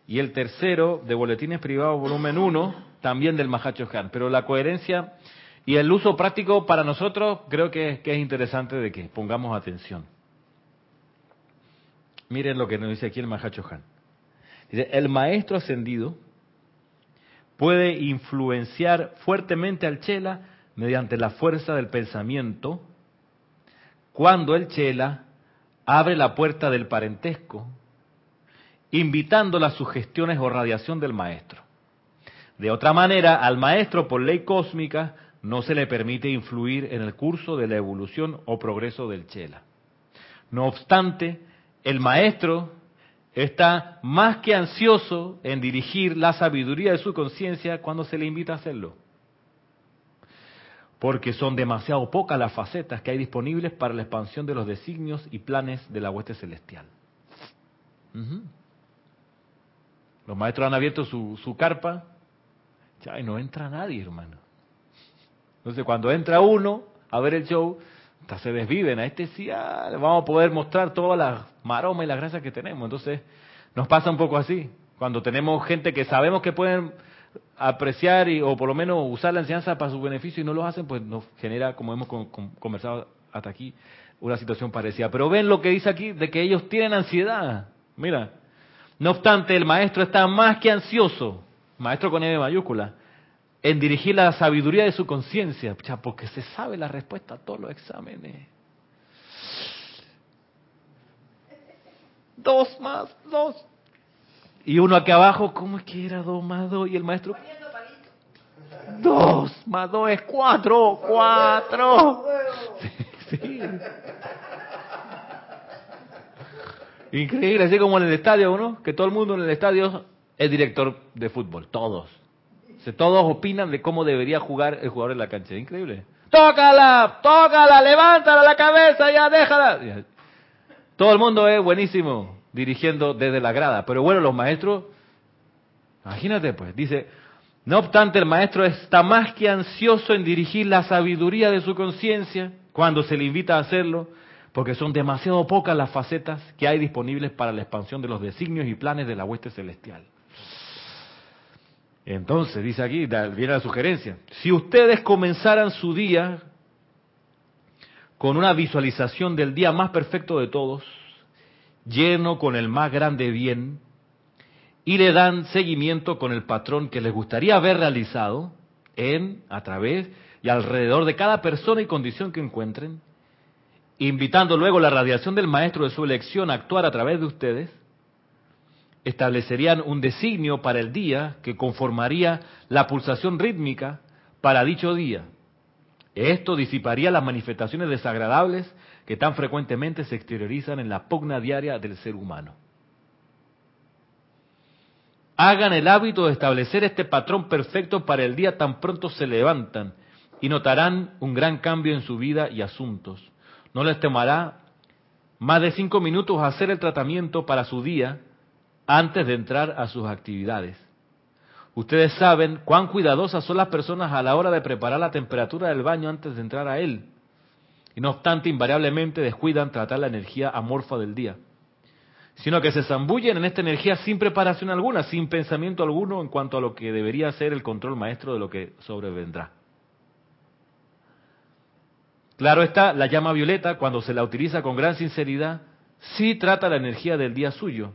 y el tercero de Boletines Privados volumen 1, también del Mahacho Han. Pero la coherencia y el uso práctico para nosotros creo que, es interesante de que pongamos atención. Miren lo que nos dice aquí el Mahacho Han. Dice, el maestro ascendido puede influenciar fuertemente al chela mediante la fuerza del pensamiento cuando el chela abre la puerta del parentesco, invitando las sugestiones o radiación del maestro. De otra manera, al maestro, por ley cósmica, no se le permite influir en el curso de la evolución o progreso del chela. No obstante, el maestro está más que ansioso en dirigir la sabiduría de su conciencia cuando se le invita a hacerlo. Porque son demasiado pocas las facetas que hay disponibles para la expansión de los designios y planes de la hueste celestial. Los maestros han abierto su, su carpa ya, y no entra nadie, hermano. Entonces, cuando entra uno a ver el show, se desviven. A este sí ah, vamos a poder mostrar todas las maromas y las gracias que tenemos. Entonces, nos pasa un poco así. Cuando tenemos gente que sabemos que pueden apreciar y, o por lo menos usar la enseñanza para su beneficio y no lo hacen, pues nos genera, como hemos conversado hasta aquí, una situación parecida. Pero ven lo que dice aquí de que ellos tienen ansiedad. Mira, no obstante, el maestro está más que ansioso, maestro con E mayúscula, en dirigir la sabiduría de su conciencia, porque se sabe la respuesta a todos los exámenes. Dos más dos. Y uno aquí abajo, ¿cómo es que era dos más dos? Y el maestro... dos, más dos es cuatro, cuatro. Increíble, así como en el estadio, ¿no? Que todo el mundo en el estadio es director de fútbol, todos. Todos opinan de cómo debería jugar el jugador en la cancha. Increíble. Tócala, tócala, levántala la cabeza, ya déjala. Todo el mundo es buenísimo dirigiendo desde la grada. Pero bueno, los maestros, imagínate pues, dice, no obstante el maestro está más que ansioso en dirigir la sabiduría de su conciencia cuando se le invita a hacerlo, porque son demasiado pocas las facetas que hay disponibles para la expansión de los designios y planes de la hueste celestial. Entonces, dice aquí, viene la sugerencia, si ustedes comenzaran su día con una visualización del día más perfecto de todos, lleno con el más grande bien, y le dan seguimiento con el patrón que les gustaría haber realizado en, a través y alrededor de cada persona y condición que encuentren, invitando luego la radiación del maestro de su elección a actuar a través de ustedes, establecerían un designio para el día que conformaría la pulsación rítmica para dicho día. Esto disiparía las manifestaciones desagradables que tan frecuentemente se exteriorizan en la pugna diaria del ser humano. Hagan el hábito de establecer este patrón perfecto para el día tan pronto se levantan y notarán un gran cambio en su vida y asuntos. No les tomará más de cinco minutos hacer el tratamiento para su día antes de entrar a sus actividades. Ustedes saben cuán cuidadosas son las personas a la hora de preparar la temperatura del baño antes de entrar a él. Y no obstante, invariablemente descuidan tratar la energía amorfa del día. Sino que se zambullen en esta energía sin preparación alguna, sin pensamiento alguno en cuanto a lo que debería ser el control maestro de lo que sobrevendrá. Claro está, la llama violeta, cuando se la utiliza con gran sinceridad, sí trata la energía del día suyo,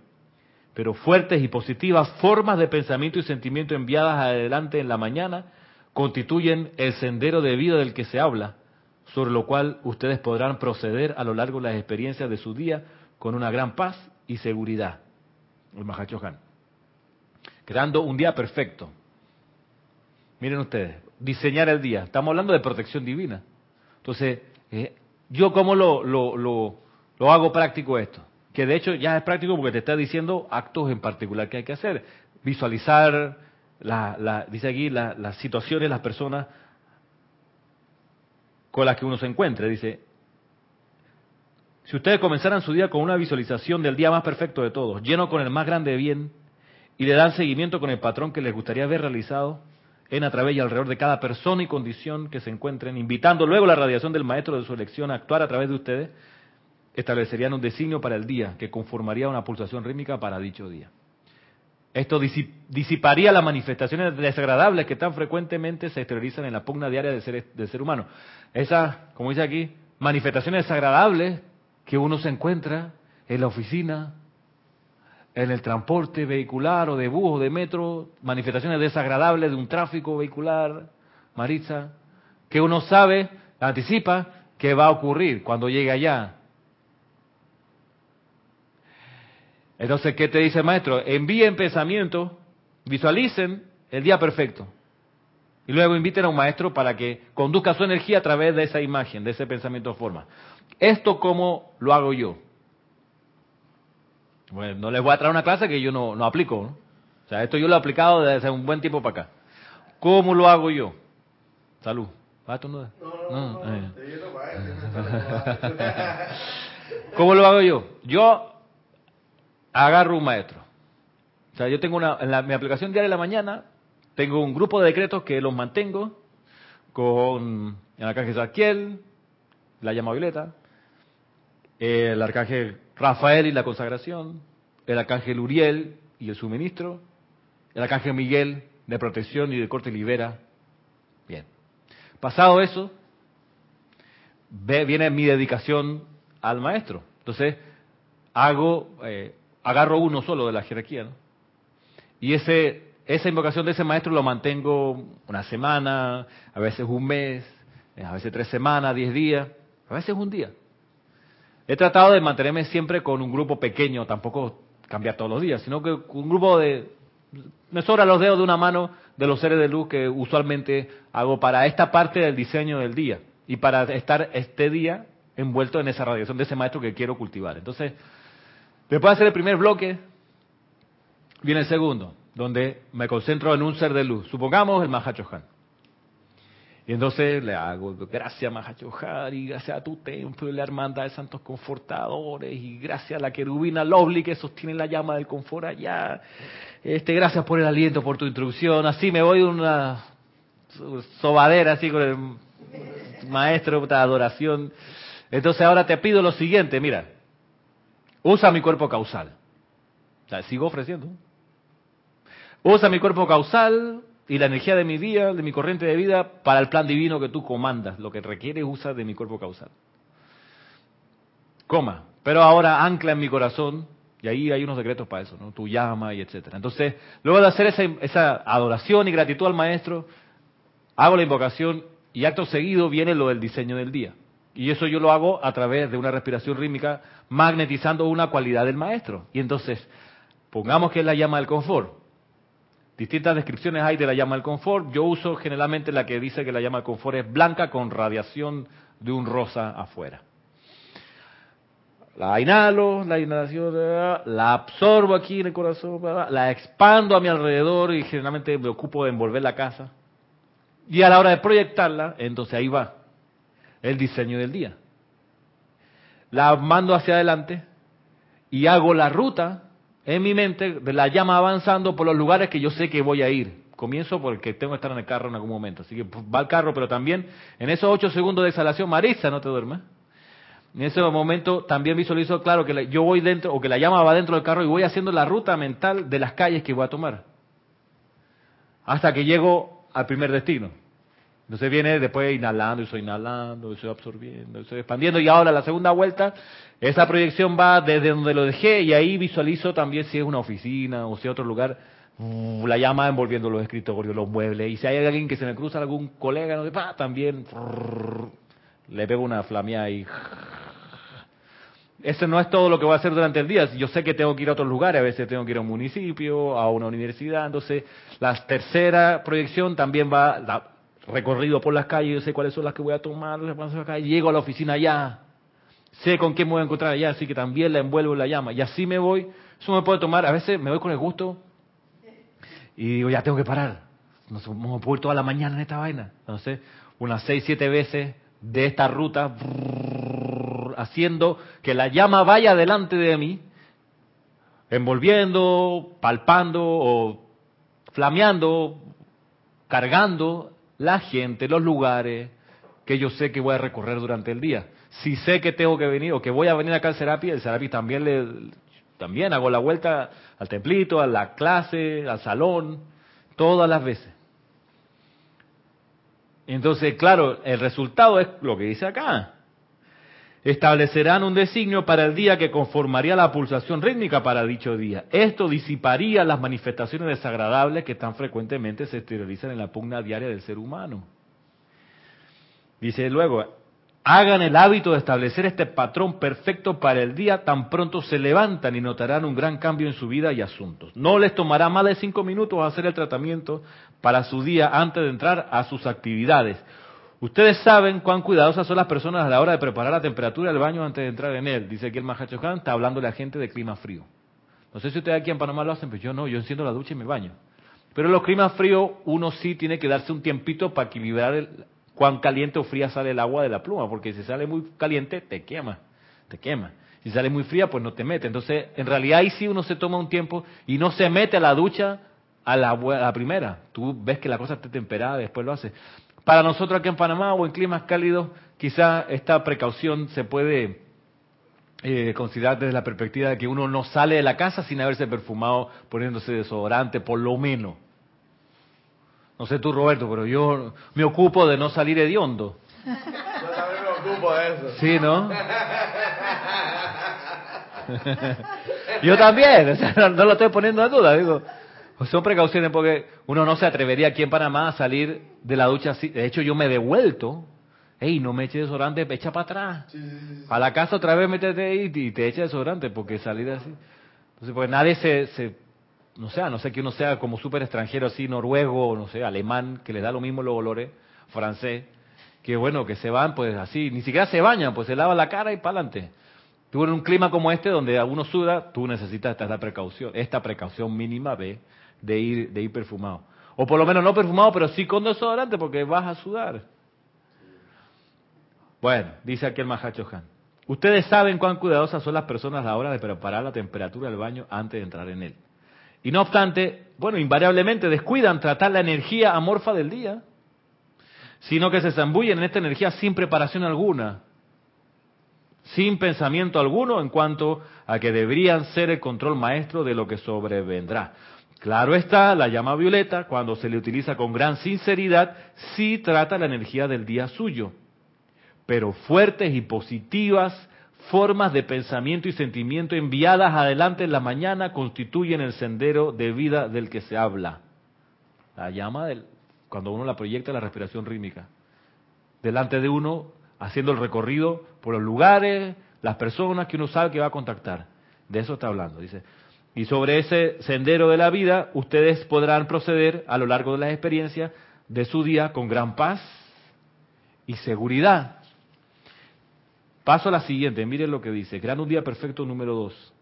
pero fuertes y positivas formas de pensamiento y sentimiento enviadas adelante en la mañana constituyen el sendero de vida del que se habla, sobre lo cual ustedes podrán proceder a lo largo de las experiencias de su día con una gran paz y seguridad. El Mahachohan. Creando un día perfecto. Miren ustedes, diseñar el día. Estamos hablando de protección divina. Entonces, eh, ¿yo cómo lo, lo, lo hago práctico esto? Que de hecho ya es práctico porque te está diciendo actos en particular que hay que hacer. Visualizar, la, dice aquí, las situaciones, las personas con las que uno se encuentre. Dice, si ustedes comenzaran su día con una visualización del día más perfecto de todos, lleno con el más grande bien, y le dan seguimiento con el patrón que les gustaría haber realizado en a través y alrededor de cada persona y condición que se encuentren, invitando luego la radiación del maestro de su elección a actuar a través de ustedes, establecerían un designio para el día que conformaría una pulsación rítmica para dicho día. Esto disiparía las manifestaciones desagradables que tan frecuentemente se exteriorizan en la pugna diaria del ser, del ser humano. Esas, como dice aquí, manifestaciones desagradables que uno se encuentra en la oficina, en el transporte vehicular o de bus o de metro, manifestaciones desagradables de un tráfico vehicular, Maritza, que uno sabe, anticipa que va a ocurrir cuando llegue allá. Entonces, ¿qué te dice el maestro? Envíen pensamiento, visualicen el día perfecto. Y luego inviten a un maestro para que conduzca su energía a través de esa imagen, de ese pensamiento forma. ¿Esto cómo lo hago yo? Bueno, no les voy a traer una clase que yo no, no aplico. O sea, esto yo lo he aplicado desde hace un buen tiempo para acá. ¿Cómo lo hago yo? Salud. ¿Vas no, no, no, no, ¿Cómo lo hago yo? Yo agarro un maestro. O sea, yo tengo una, en mi aplicación diaria de la mañana, tengo un grupo de decretos que los mantengo con el arcángel Zadkiel, la llama violeta, el arcángel Rafael y la consagración, el arcángel Uriel y el suministro, el arcángel Miguel de protección y de corte libera. Bien. Pasado eso, viene mi dedicación al maestro. Entonces, hago eh, agarro uno solo de la jerarquía, ¿no? Y ese, esa invocación de ese maestro lo mantengo una semana, a veces un mes, a veces tres semanas, diez días, a veces un día. He tratado de mantenerme siempre con un grupo pequeño, tampoco cambiar todos los días, sino que un grupo de Me sobran los dedos de una mano de los seres de luz que usualmente hago para esta parte del diseño del día y para estar este día envuelto en esa radiación de ese maestro que quiero cultivar. Entonces, después de hacer el primer bloque, viene el segundo, donde me concentro en un ser de luz. Supongamos el Mahachohan. Y entonces le hago, gracias Mahachohan, y gracias a tu templo y la hermandad de santos confortadores, y gracias a la querubina Lovely que sostiene la llama del confort allá. Este, gracias por el aliento, por tu introducción. Así me voy una sobadera, así con el maestro de adoración. Entonces ahora te pido lo siguiente, mira, usa mi cuerpo causal. Sea, sigo ofreciendo. Usa mi cuerpo causal y la energía de mi día, de mi corriente de vida, para el plan divino que tú comandas. Lo que requiere usa de mi cuerpo causal. Coma. Pero ahora ancla en mi corazón, y ahí hay unos secretos para eso, ¿no? Tu llama y etcétera. Entonces, luego de hacer esa, esa adoración y gratitud al maestro, hago la invocación y acto seguido viene lo del diseño del día. Y eso yo lo hago a través de una respiración rítmica, magnetizando una cualidad del maestro. Y entonces, pongamos que es la llama del confort. Distintas descripciones hay de la llama del confort. Yo uso generalmente la que dice que la llama del confort es blanca con radiación de un rosa afuera. La inhalo, la inhalación, la absorbo aquí en el corazón, la expando a mi alrededor y generalmente me ocupo de envolver la casa. Y a la hora de proyectarla, entonces ahí va el diseño del día. La mando hacia adelante y hago la ruta en mi mente de la llama avanzando por los lugares que yo sé que voy a ir. Comienzo porque tengo que estar en el carro en algún momento. Así que pues, va el carro, pero también en esos ocho segundos de exhalación, Marisa, no te duermas. En ese momento también visualizo claro que yo voy dentro, o que la llama va dentro del carro y voy haciendo la ruta mental de las calles que voy a tomar. Hasta que llego al primer destino. Entonces viene después inhalando, y estoy inhalando, y estoy absorbiendo, y estoy expandiendo. Y ahora la segunda vuelta, esa proyección va desde donde lo dejé y ahí visualizo también si es una oficina o si es otro lugar, uh, la llama envolviendo los escritorios, los muebles. Y si hay alguien que se me cruza, algún colega, no sé, también le pego una flamea y... Eso no es todo lo que voy a hacer durante el día. Yo sé que tengo que ir a otros lugares, a veces tengo que ir a un municipio, a una universidad. Entonces, la tercera proyección también va, recorrido por las calles, yo sé cuáles son las que voy a tomar, llego a la oficina ya, sé con quién me voy a encontrar allá, así que también la envuelvo en la llama. Y así me voy, eso me puede tomar, a veces me voy con el gusto y digo, ya tengo que parar. No me puedo ir toda la mañana en esta vaina. Entonces, unas seis, siete veces de esta ruta, haciendo que la llama vaya delante de mí, envolviendo, palpando o flameando, cargando la gente, los lugares que yo sé que voy a recorrer durante el día. Si sé que tengo que venir o que voy a venir acá al Serapi, el Serapi también le también hago la vuelta al templito, a la clase, al salón, todas las veces. Entonces, claro, el resultado es lo que dice acá. Establecerán un designio para el día que conformaría la pulsación rítmica para dicho día. Esto disiparía las manifestaciones desagradables que tan frecuentemente se exteriorizan en la pugna diaria del ser humano. Dice luego, hagan el hábito de establecer este patrón perfecto para el día, tan pronto se levantan y notarán un gran cambio en su vida y asuntos. No les tomará más de cinco minutos hacer el tratamiento para su día antes de entrar a sus actividades. Ustedes saben cuán cuidadosas son las personas a la hora de preparar la temperatura del baño antes de entrar en él. Dice aquí el Mahachohan, está hablando la gente de clima frío. No sé si ustedes aquí en Panamá lo hacen, pero yo no, yo enciendo la ducha y me baño. Pero en los climas fríos uno sí tiene que darse un tiempito para equilibrar el, cuán caliente o fría sale el agua de la pluma, porque si sale muy caliente te quema, te quema. Si sale muy fría, pues no te mete. Entonces, en realidad ahí sí uno se toma un tiempo y no se mete a la ducha a la, primera. Tú ves que la cosa está temperada, después lo hace. Para nosotros aquí en Panamá o en climas cálidos, quizá esta precaución se puede eh, considerar desde la perspectiva de que uno no sale de la casa sin haberse perfumado poniéndose desodorante, por lo menos. No sé tú, Roberto, pero yo me ocupo de no salir hediondo. Yo también me ocupo de eso. Sí, ¿no? yo también, o sea, no, lo estoy poniendo en duda, digo. Son precauciones porque uno no se atrevería aquí en Panamá a salir de la ducha así. De hecho, yo me he devuelto. Ey, no me eches desodorante, echa para atrás. A la casa otra vez métete y, y te echa desodorante porque salir así. Entonces, pues nadie se, se no sé, no sé que uno sea como súper extranjero así, noruego, no sé, alemán, que le da lo mismo los olores, francés, que bueno, que se van pues así, ni siquiera se bañan, pues se lava la cara y para adelante. Tú en un clima como este donde uno suda, tú necesitas esta precaución, esta precaución mínima de, de ir de ir perfumado. O por lo menos no perfumado, pero sí con desodorante porque vas a sudar. Bueno, dice aquí el Mahacho Han. Ustedes saben cuán cuidadosas son las personas a la hora de preparar la temperatura del baño antes de entrar en él. Y no obstante, bueno, invariablemente descuidan tratar la energía amorfa del día, sino que se zambullen en esta energía sin preparación alguna, sin pensamiento alguno en cuanto a que deberían ser el control maestro de lo que sobrevendrá. Claro está, la llama violeta, cuando se le utiliza con gran sinceridad, sí trata la energía del día suyo, pero fuertes y positivas formas de pensamiento y sentimiento enviadas adelante en la mañana constituyen el sendero de vida del que se habla. La llama del, cuando uno la proyecta la respiración rítmica. Delante de uno, haciendo el recorrido por los lugares, las personas que uno sabe que va a contactar. De eso está hablando. Dice, y sobre ese sendero de la vida, ustedes podrán proceder a lo largo de las experiencias de su día con gran paz y seguridad. Paso a la siguiente, miren lo que dice. Crean un día perfecto número dos.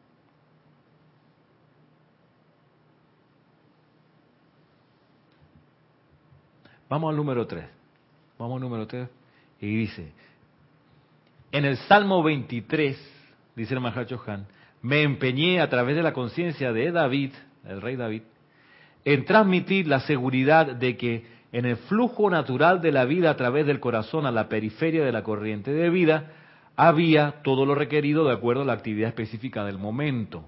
Vamos al número tres. Vamos al número tres. Y dice, en el Salmo 23, dice el Mahacho Han, me empeñé a través de la conciencia de David, el rey David, en transmitir la seguridad de que en el flujo natural de la vida a través del corazón a la periferia de la corriente de vida, había todo lo requerido de acuerdo a la actividad específica del momento.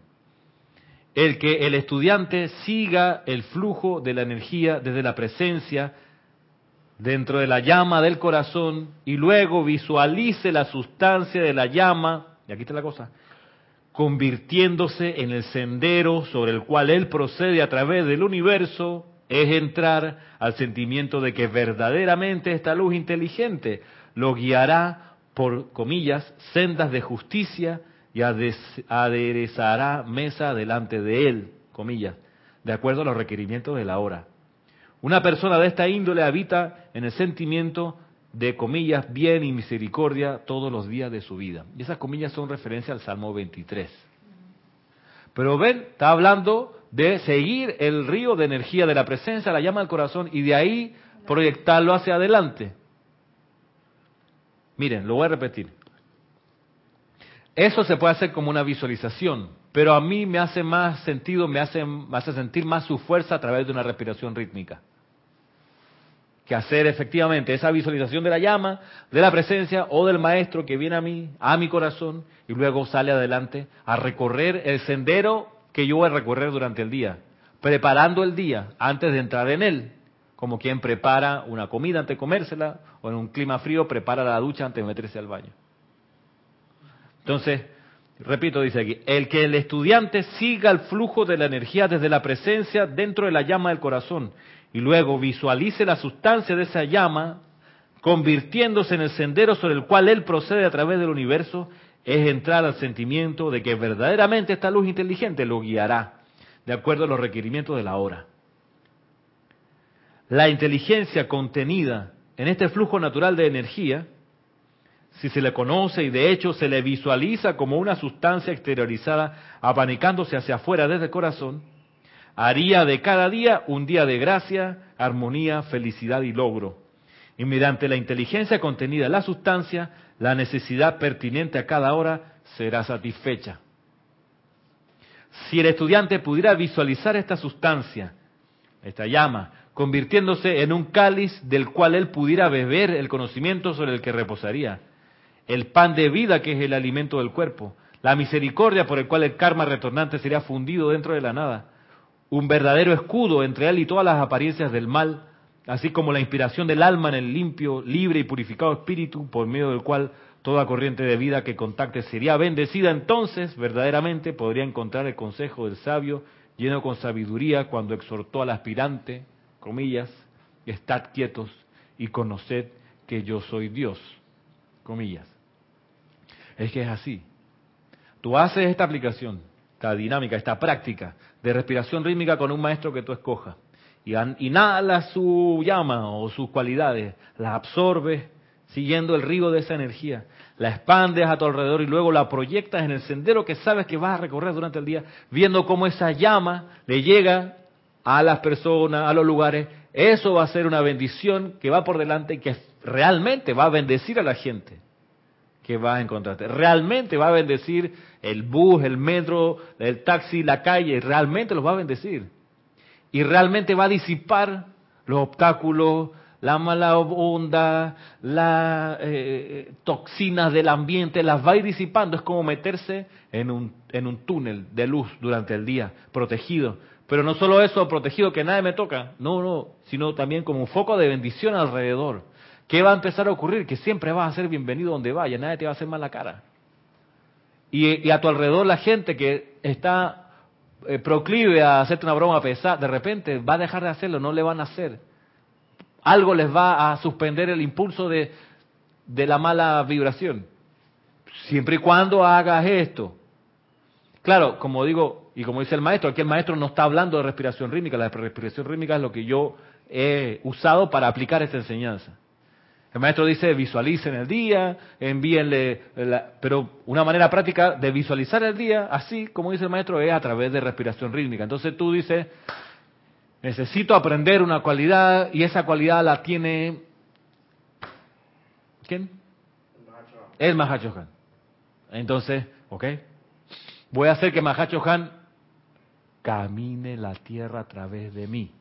El que el estudiante siga el flujo de la energía desde la presencia dentro de la llama del corazón y luego visualice la sustancia de la llama, y aquí está la cosa, convirtiéndose en el sendero sobre el cual él procede a través del universo, es entrar al sentimiento de que verdaderamente esta luz inteligente lo guiará por comillas, sendas de justicia y aderezará mesa delante de él, comillas, de acuerdo a los requerimientos de la hora. Una persona de esta índole habita en el sentimiento de comillas, bien y misericordia todos los días de su vida. Y esas comillas son referencia al Salmo 23. Pero ven, está hablando de seguir el río de energía de la presencia, la llama del corazón, y de ahí proyectarlo hacia adelante. Miren, lo voy a repetir. Eso se puede hacer como una visualización, pero a mí me hace más sentido, me hace, me hace sentir más su fuerza a través de una respiración rítmica. Que hacer efectivamente esa visualización de la llama, de la presencia o del maestro que viene a mí, a mi corazón, y luego sale adelante a recorrer el sendero que yo voy a recorrer durante el día, preparando el día antes de entrar en él como quien prepara una comida antes de comérsela, o en un clima frío prepara la ducha antes de meterse al baño. Entonces, repito, dice aquí, el que el estudiante siga el flujo de la energía desde la presencia dentro de la llama del corazón y luego visualice la sustancia de esa llama convirtiéndose en el sendero sobre el cual él procede a través del universo, es entrar al sentimiento de que verdaderamente esta luz inteligente lo guiará de acuerdo a los requerimientos de la hora. La inteligencia contenida en este flujo natural de energía, si se le conoce y de hecho se le visualiza como una sustancia exteriorizada abanicándose hacia afuera desde el corazón, haría de cada día un día de gracia, armonía, felicidad y logro. Y mediante la inteligencia contenida en la sustancia, la necesidad pertinente a cada hora será satisfecha. Si el estudiante pudiera visualizar esta sustancia, esta llama, convirtiéndose en un cáliz del cual él pudiera beber el conocimiento sobre el que reposaría, el pan de vida que es el alimento del cuerpo, la misericordia por el cual el karma retornante sería fundido dentro de la nada, un verdadero escudo entre él y todas las apariencias del mal, así como la inspiración del alma en el limpio, libre y purificado espíritu por medio del cual toda corriente de vida que contacte sería bendecida, entonces verdaderamente podría encontrar el consejo del sabio lleno con sabiduría cuando exhortó al aspirante comillas, estad quietos y conoced que yo soy Dios, comillas. Es que es así. Tú haces esta aplicación esta dinámica, esta práctica de respiración rítmica con un maestro que tú escojas. Y inhala su llama o sus cualidades, las absorbes siguiendo el río de esa energía, la expandes a tu alrededor y luego la proyectas en el sendero que sabes que vas a recorrer durante el día, viendo cómo esa llama le llega a las personas, a los lugares. Eso va a ser una bendición que va por delante y que realmente va a bendecir a la gente que va a encontrarte. Realmente va a bendecir el bus, el metro, el taxi, la calle, realmente los va a bendecir. Y realmente va a disipar los obstáculos, la mala onda, las eh, toxinas del ambiente, las va a ir disipando. Es como meterse en un, en un túnel de luz durante el día, protegido. Pero no solo eso, protegido, que nadie me toca, no, no, sino también como un foco de bendición alrededor. ¿Qué va a empezar a ocurrir? Que siempre vas a ser bienvenido donde vaya, nadie te va a hacer mal la cara. Y, a tu alrededor la gente que está eh, proclive a hacerte una broma pesada, de repente va a dejar de hacerlo, no le van a hacer. Algo les va a suspender el impulso de, de la mala vibración. Siempre y cuando hagas esto. Claro, como digo, y como dice el maestro, aquí el maestro no está hablando de respiración rítmica, la respiración rítmica es lo que yo he usado para aplicar esta enseñanza. El maestro dice visualicen el día, envíenle, pero una manera práctica de visualizar el día, así como dice el maestro, es a través de respiración rítmica. Entonces tú dices, necesito aprender una cualidad y esa cualidad la tiene... ¿Quién? El Mahacho Han. Entonces, ok, voy a hacer que Mahacho Han camine la tierra a través de mí.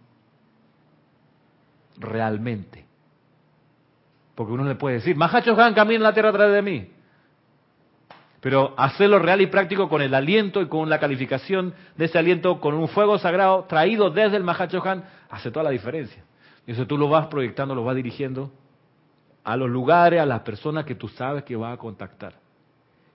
Realmente. Porque uno le puede decir, Mahacho Han, camina la tierra atrás de mí. Pero hacerlo real y práctico con el aliento y con la calificación de ese aliento, con un fuego sagrado traído desde el Mahacho Han, hace toda la diferencia. Y eso tú lo vas proyectando, lo vas dirigiendo a los lugares, a las personas que tú sabes que vas a contactar.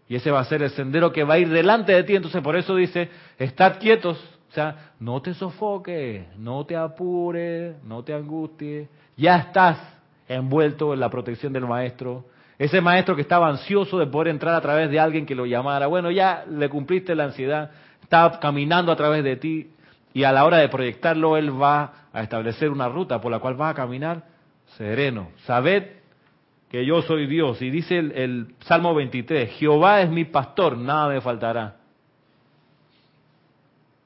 Y ese va a ser el sendero que va a ir delante de ti. Entonces por eso dice, estad quietos. O sea, no te sofoques, no te apures, no te angusties. Ya estás envuelto en la protección del maestro. Ese maestro que estaba ansioso de poder entrar a través de alguien que lo llamara. Bueno, ya le cumpliste la ansiedad, está caminando a través de ti y a la hora de proyectarlo, él va a establecer una ruta por la cual vas a caminar sereno. Sabed que yo soy Dios. Y dice el, el Salmo 23, Jehová es mi pastor, nada me faltará.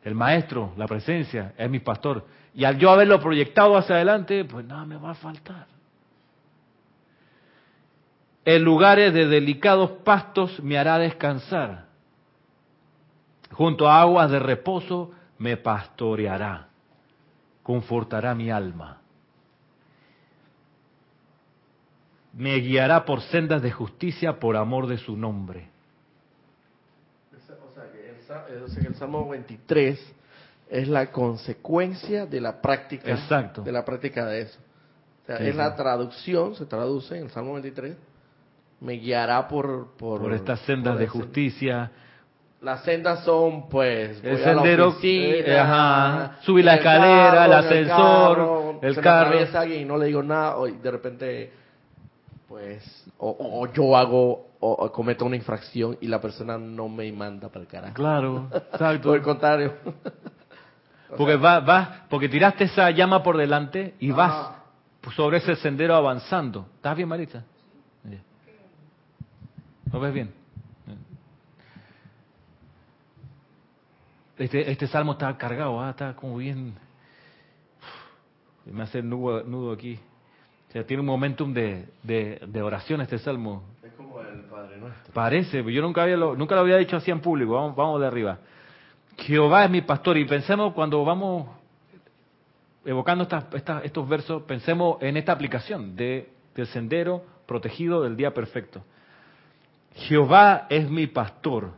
El maestro, la presencia, es mi pastor. Y al yo haberlo proyectado hacia adelante, pues nada me va a faltar. En lugares de delicados pastos me hará descansar. Junto a aguas de reposo me pastoreará. Confortará mi alma. Me guiará por sendas de justicia por amor de su nombre. O sea que el, Salmo 23 es la consecuencia de la práctica Exacto. de la práctica de eso. O sea, es la traducción, se traduce en el Salmo 23 me guiará por... Por, estas sendas de justicia. Las sendas son, pues, el sendero, eh, ajá, subir la escalera, el ascensor, el carro. El carro. y no le digo nada, y de repente, pues, o, yo hago, o, cometo una infracción y la persona no me manda para el carajo. Claro, exacto. por el contrario. porque vas, va, porque tiraste esa llama por delante y vas sobre ese sendero avanzando. ¿Estás bien, Marita? ¿Lo ves bien? Este, este salmo está cargado, ¿ah? está como bien... Me hace nudo, nudo aquí. O sea, tiene un momentum de, de, oración este salmo. Es como el Padre Nuestro. Parece, yo nunca, había lo, nunca lo había dicho así en público. Vamos, vamos de arriba. Jehová es mi pastor. Y pensemos cuando vamos evocando estas, estos versos, pensemos en esta aplicación de, del sendero protegido del día perfecto. Jehová es mi pastor,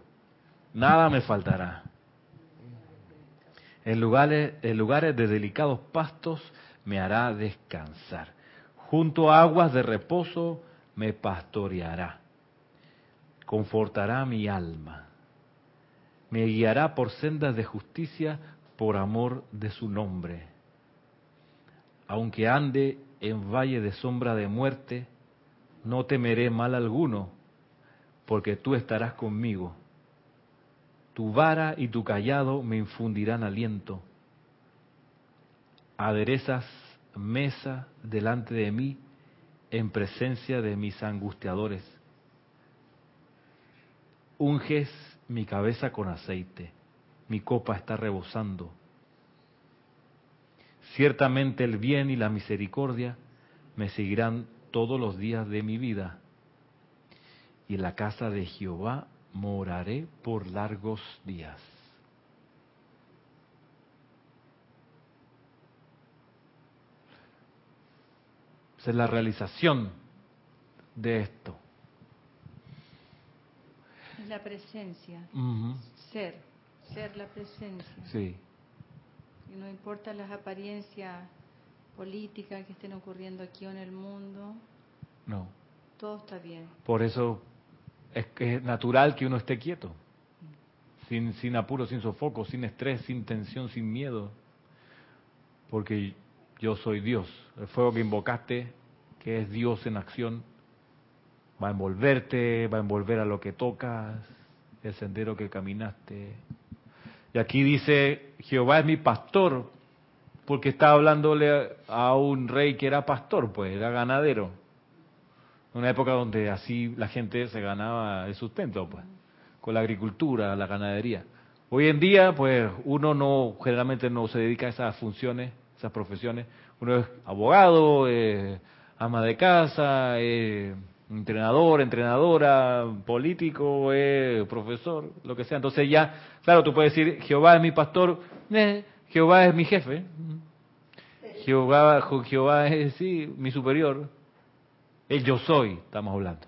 nada me faltará. En lugares, en lugares de delicados pastos me hará descansar. Junto a aguas de reposo me pastoreará. Confortará mi alma. Me guiará por sendas de justicia por amor de su nombre. Aunque ande en valle de sombra de muerte, no temeré mal alguno porque tú estarás conmigo. Tu vara y tu callado me infundirán aliento. Aderezas mesa delante de mí en presencia de mis angustiadores. Unges mi cabeza con aceite, mi copa está rebosando. Ciertamente el bien y la misericordia me seguirán todos los días de mi vida, y en la casa de Jehová moraré por largos días. Esa es la realización de esto. La presencia. Ser. Ser la presencia. Sí. Y no importa las apariencias políticas que estén ocurriendo aquí o en el mundo. No. Todo está bien. Por eso es es natural que uno esté quieto. Sin, sin apuro, sin sofoco, sin estrés, sin tensión, sin miedo. Porque yo soy Dios. El fuego que invocaste, que es Dios en acción, va a envolverte, va a envolver a lo que tocas, el sendero que caminaste. Y aquí dice, Jehová es mi pastor, porque está hablándole a un rey que era pastor, pues era ganadero. Una época donde así la gente se ganaba el sustento, pues, con la agricultura, la ganadería. Hoy en día, pues, uno no, generalmente no se dedica a esas funciones, esas profesiones. Uno es abogado, eh, ama de casa, eh, entrenador, entrenadora, político, eh, profesor, lo que sea. Entonces ya, claro, tú puedes decir, Jehová es mi pastor, eh, Jehová es mi jefe, Jehová, Jehová es, sí, mi superior, el yo soy, estamos hablando.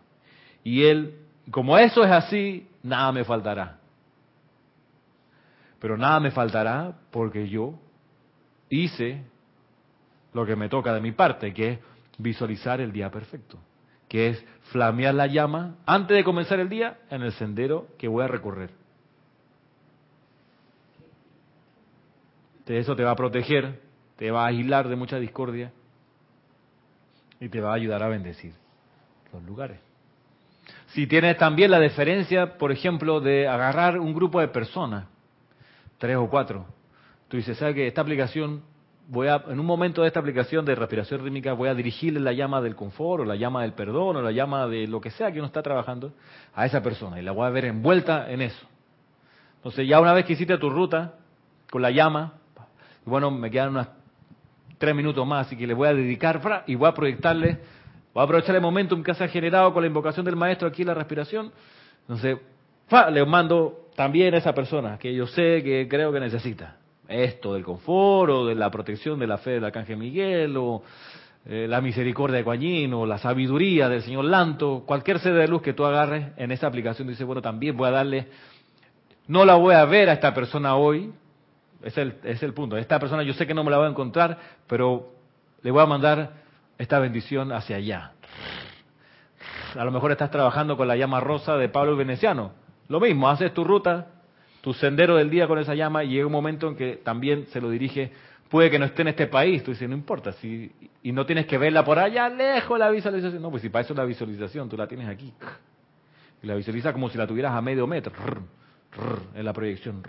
Y él, como eso es así, nada me faltará. Pero nada me faltará porque yo hice lo que me toca de mi parte, que es visualizar el día perfecto que es flamear la llama antes de comenzar el día en el sendero que voy a recorrer. eso te va a proteger, te va a aislar de mucha discordia y te va a ayudar a bendecir los lugares. Si tienes también la deferencia, por ejemplo, de agarrar un grupo de personas, tres o cuatro, tú dices, ¿sabes que esta aplicación voy a, en un momento de esta aplicación de respiración rítmica, voy a dirigirle la llama del confort, o la llama del perdón, o la llama de lo que sea que uno está trabajando a esa persona, y la voy a ver envuelta en eso. Entonces, ya una vez que hiciste tu ruta con la llama, bueno, me quedan unos tres minutos más, así que le voy a dedicar y voy a proyectarle, voy a aprovechar el momento que se ha generado con la invocación del maestro aquí en la respiración. Entonces, le mando también a esa persona que yo sé que creo que necesita esto del confort o de la protección de la fe del arcángel Miguel o eh, la misericordia de Guañín o la sabiduría del señor Lanto, cualquier sede de luz que tú agarres en esta aplicación, dice, bueno, también voy a darle, no la voy a ver a esta persona hoy, es el, es el punto, esta persona yo sé que no me la voy a encontrar, pero le voy a mandar esta bendición hacia allá. A lo mejor estás trabajando con la llama rosa de Pablo Veneciano. Lo mismo, haces tu ruta, tu sendero del día con esa llama y llega un momento en que también se lo dirige, puede que no esté en este país, tú dices, no importa, y no tienes que verla por allá lejos la visualización, no, pues si para eso es la visualización, tú la tienes aquí, y la visualiza como si la tuvieras a medio metro, en la proyección.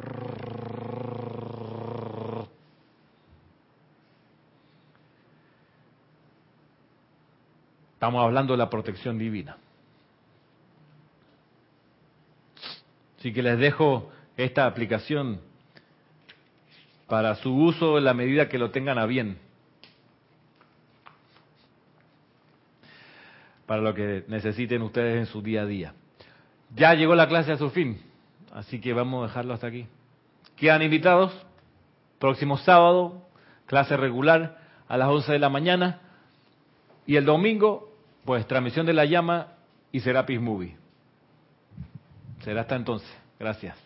Estamos hablando de la protección divina. Así que les dejo esta aplicación para su uso en la medida que lo tengan a bien. Para lo que necesiten ustedes en su día a día. Ya llegó la clase a su fin, así que vamos a dejarlo hasta aquí. Quedan invitados. Próximo sábado, clase regular a las 11 de la mañana. Y el domingo, pues transmisión de la llama y Serapis Movie. Será hasta entonces. Gracias.